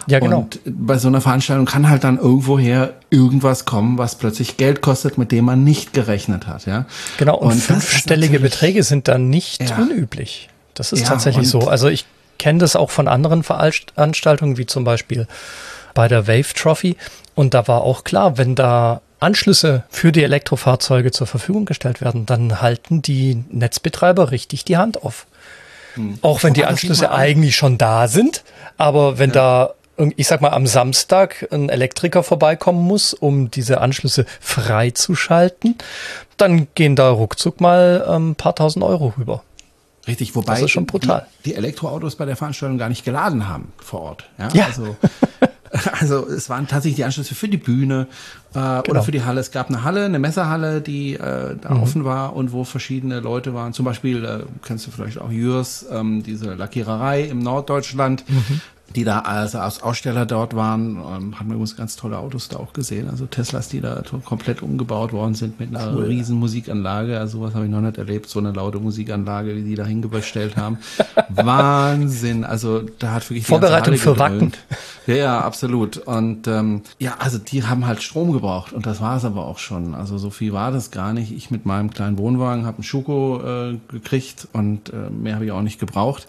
Ja, genau. Und bei so einer Veranstaltung kann halt dann irgendwoher irgendwas kommen, was plötzlich Geld kostet, mit dem man nicht gerechnet hat. Ja, Genau, und, ist fünfstellige Beträge sind dann nicht Ja. unüblich. Das ist Ja, tatsächlich und- so. Also ich kenne das auch von anderen Veranstaltungen, wie zum Beispiel bei der Wave Trophy. Und da war auch klar, wenn da Anschlüsse für die Elektrofahrzeuge zur Verfügung gestellt werden, dann halten die Netzbetreiber richtig die Hand auf. Auch wenn die Anschlüsse eigentlich schon da sind, aber wenn da, irg- ich sag mal, am Samstag ein Elektriker vorbeikommen muss, um diese Anschlüsse freizuschalten, dann gehen da ruckzuck mal ein ähm, paar tausend Euro rüber. Richtig, wobei Das ist schon brutal. Die, die Elektroautos bei der Veranstaltung gar nicht geladen haben vor Ort. Ja, Ja. Also, also es waren tatsächlich die Anschlüsse für die Bühne äh, Genau. oder für die Halle. Es gab eine Halle, eine Messerhalle, die äh, da Mhm. offen war und wo verschiedene Leute waren. Zum Beispiel äh, kennst du vielleicht auch Jürs, ähm, diese Lackiererei im Norddeutschland. Mhm. Die da also als Aussteller dort waren, ähm, haben wir übrigens ganz tolle Autos da auch gesehen. Also Teslas, die da komplett umgebaut worden sind mit einer riesen Musikanlage. Also sowas habe ich noch nicht erlebt, so eine laute Musikanlage, wie die da hingestellt haben. Wahnsinn. Also da hat wirklich Vorbereitung für. Wacken. Ja, ja, absolut. Und ähm, ja, also die haben halt Strom gebraucht und das war es aber auch schon. Also so viel war das gar nicht. Ich mit meinem kleinen Wohnwagen habe einen Schuko äh, gekriegt und äh, mehr habe ich auch nicht gebraucht.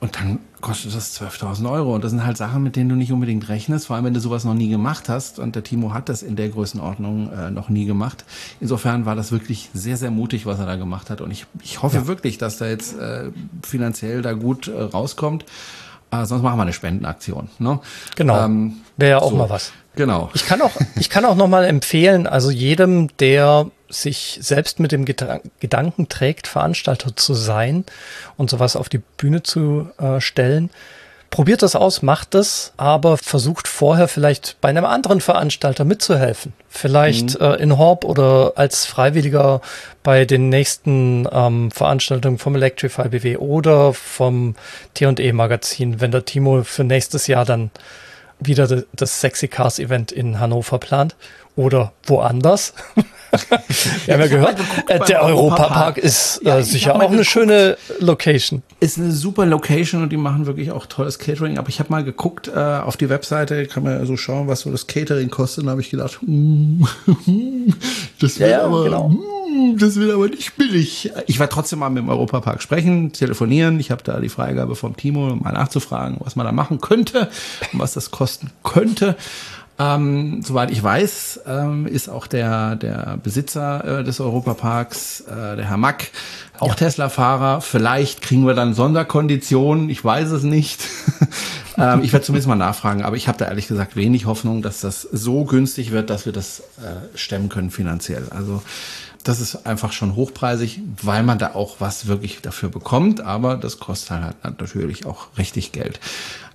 Und dann kostet das 12.000 Euro. Und das sind halt Sachen, mit denen du nicht unbedingt rechnest, vor allem wenn du sowas noch nie gemacht hast. Und der Timo hat das in der Größenordnung äh, noch nie gemacht. Insofern war das wirklich sehr, sehr mutig, was er da gemacht hat. Und ich, ich hoffe ja. wirklich, dass da jetzt äh, finanziell da gut äh, rauskommt. Äh, sonst machen wir eine Spendenaktion. Ne? Genau. Ähm, Wäre ja auch so. mal was. Genau. Ich kann auch, ich kann auch noch mal empfehlen, also jedem, der sich selbst mit dem Gedanken trägt, Veranstalter zu sein und sowas auf die Bühne zu äh, stellen, probiert das aus, macht das, aber versucht vorher vielleicht bei einem anderen Veranstalter mitzuhelfen. Vielleicht mhm. äh, in Horb oder als Freiwilliger bei den nächsten ähm, Veranstaltungen vom Electrify BW oder vom T&E Magazin, wenn der Timo für nächstes Jahr dann wieder das Sexy Cars Event in Hannover plant oder woanders. Wir haben ja gehört, äh, der Europapark ist äh, sicher auch eine schöne Location. Ist eine super Location und die machen wirklich auch tolles Catering. Aber ich habe mal geguckt äh, auf die Webseite, kann man ja so schauen, was so das Catering kostet. Und habe ich gedacht, mm, das wird ja, aber, genau. mm, das wird aber nicht billig. Ich werde trotzdem mal mit dem Europapark sprechen, telefonieren. Ich habe da die Freigabe vom Timo, mal nachzufragen, was man da machen könnte und was das kosten könnte. Ähm, soweit ich weiß, ähm, ist auch der, der Besitzer äh, des Europaparks, äh, der Herr Mack, auch ja. Tesla-Fahrer. Vielleicht kriegen wir dann Sonderkonditionen, ich weiß es nicht. ähm, ich werde zumindest mal nachfragen, aber ich habe da ehrlich gesagt wenig Hoffnung, dass das so günstig wird, dass wir das äh, stemmen können finanziell. Also das ist einfach schon hochpreisig, weil man da auch was wirklich dafür bekommt, aber das kostet halt natürlich auch richtig Geld.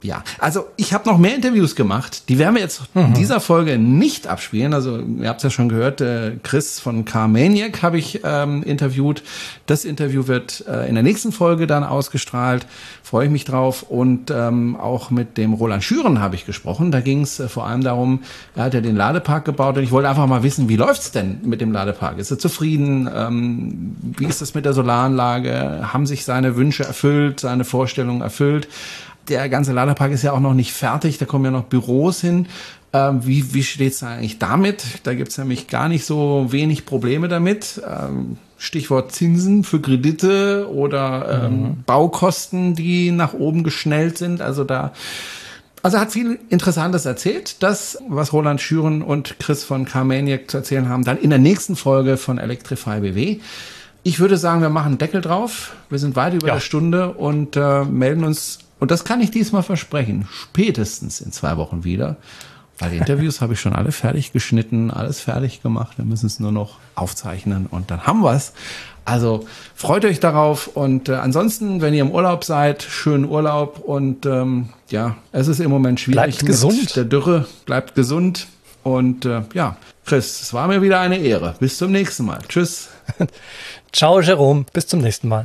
Ja, also ich habe noch mehr Interviews gemacht. Die werden wir jetzt mhm. in dieser Folge nicht abspielen. Also ihr habt es ja schon gehört, äh, Chris von Carmaniac habe ich ähm, interviewt. Das Interview wird äh, in der nächsten Folge dann ausgestrahlt. Freue ich mich drauf. Und ähm, auch mit dem Roland Schüren habe ich gesprochen. Da ging es äh, vor allem darum, er hat ja den Ladepark gebaut und ich wollte einfach mal wissen, wie läuft's denn mit dem Ladepark? Ist er zufrieden? Ähm, wie ist das mit der Solaranlage? Haben sich seine Wünsche erfüllt, seine Vorstellungen erfüllt? Der ganze Laderpark ist ja auch noch nicht fertig, da kommen ja noch Büros hin. Ähm, wie wie steht es eigentlich damit? Da gibt es nämlich gar nicht so wenig Probleme damit. Ähm, Stichwort Zinsen für Kredite oder ähm, mhm. Baukosten, die nach oben geschnellt sind. Also da also er hat viel Interessantes erzählt. Das, was Roland Schüren und Chris von Carmaniac zu erzählen haben, dann in der nächsten Folge von Electrify BW. Ich würde sagen, wir machen Deckel drauf. Wir sind weit über ja. der Stunde und äh, melden uns und das kann ich diesmal versprechen, spätestens in zwei Wochen wieder. Weil die Interviews habe ich schon alle fertig geschnitten, alles fertig gemacht. Wir müssen es nur noch aufzeichnen und dann haben wir es. Also freut euch darauf und äh, ansonsten, wenn ihr im Urlaub seid, schönen Urlaub und ähm, ja, es ist im Moment schwierig. Bleibt gesund. Der Dürre bleibt gesund und äh, ja, Chris, es war mir wieder eine Ehre. Bis zum nächsten Mal. Tschüss. Ciao, Jerome. Bis zum nächsten Mal.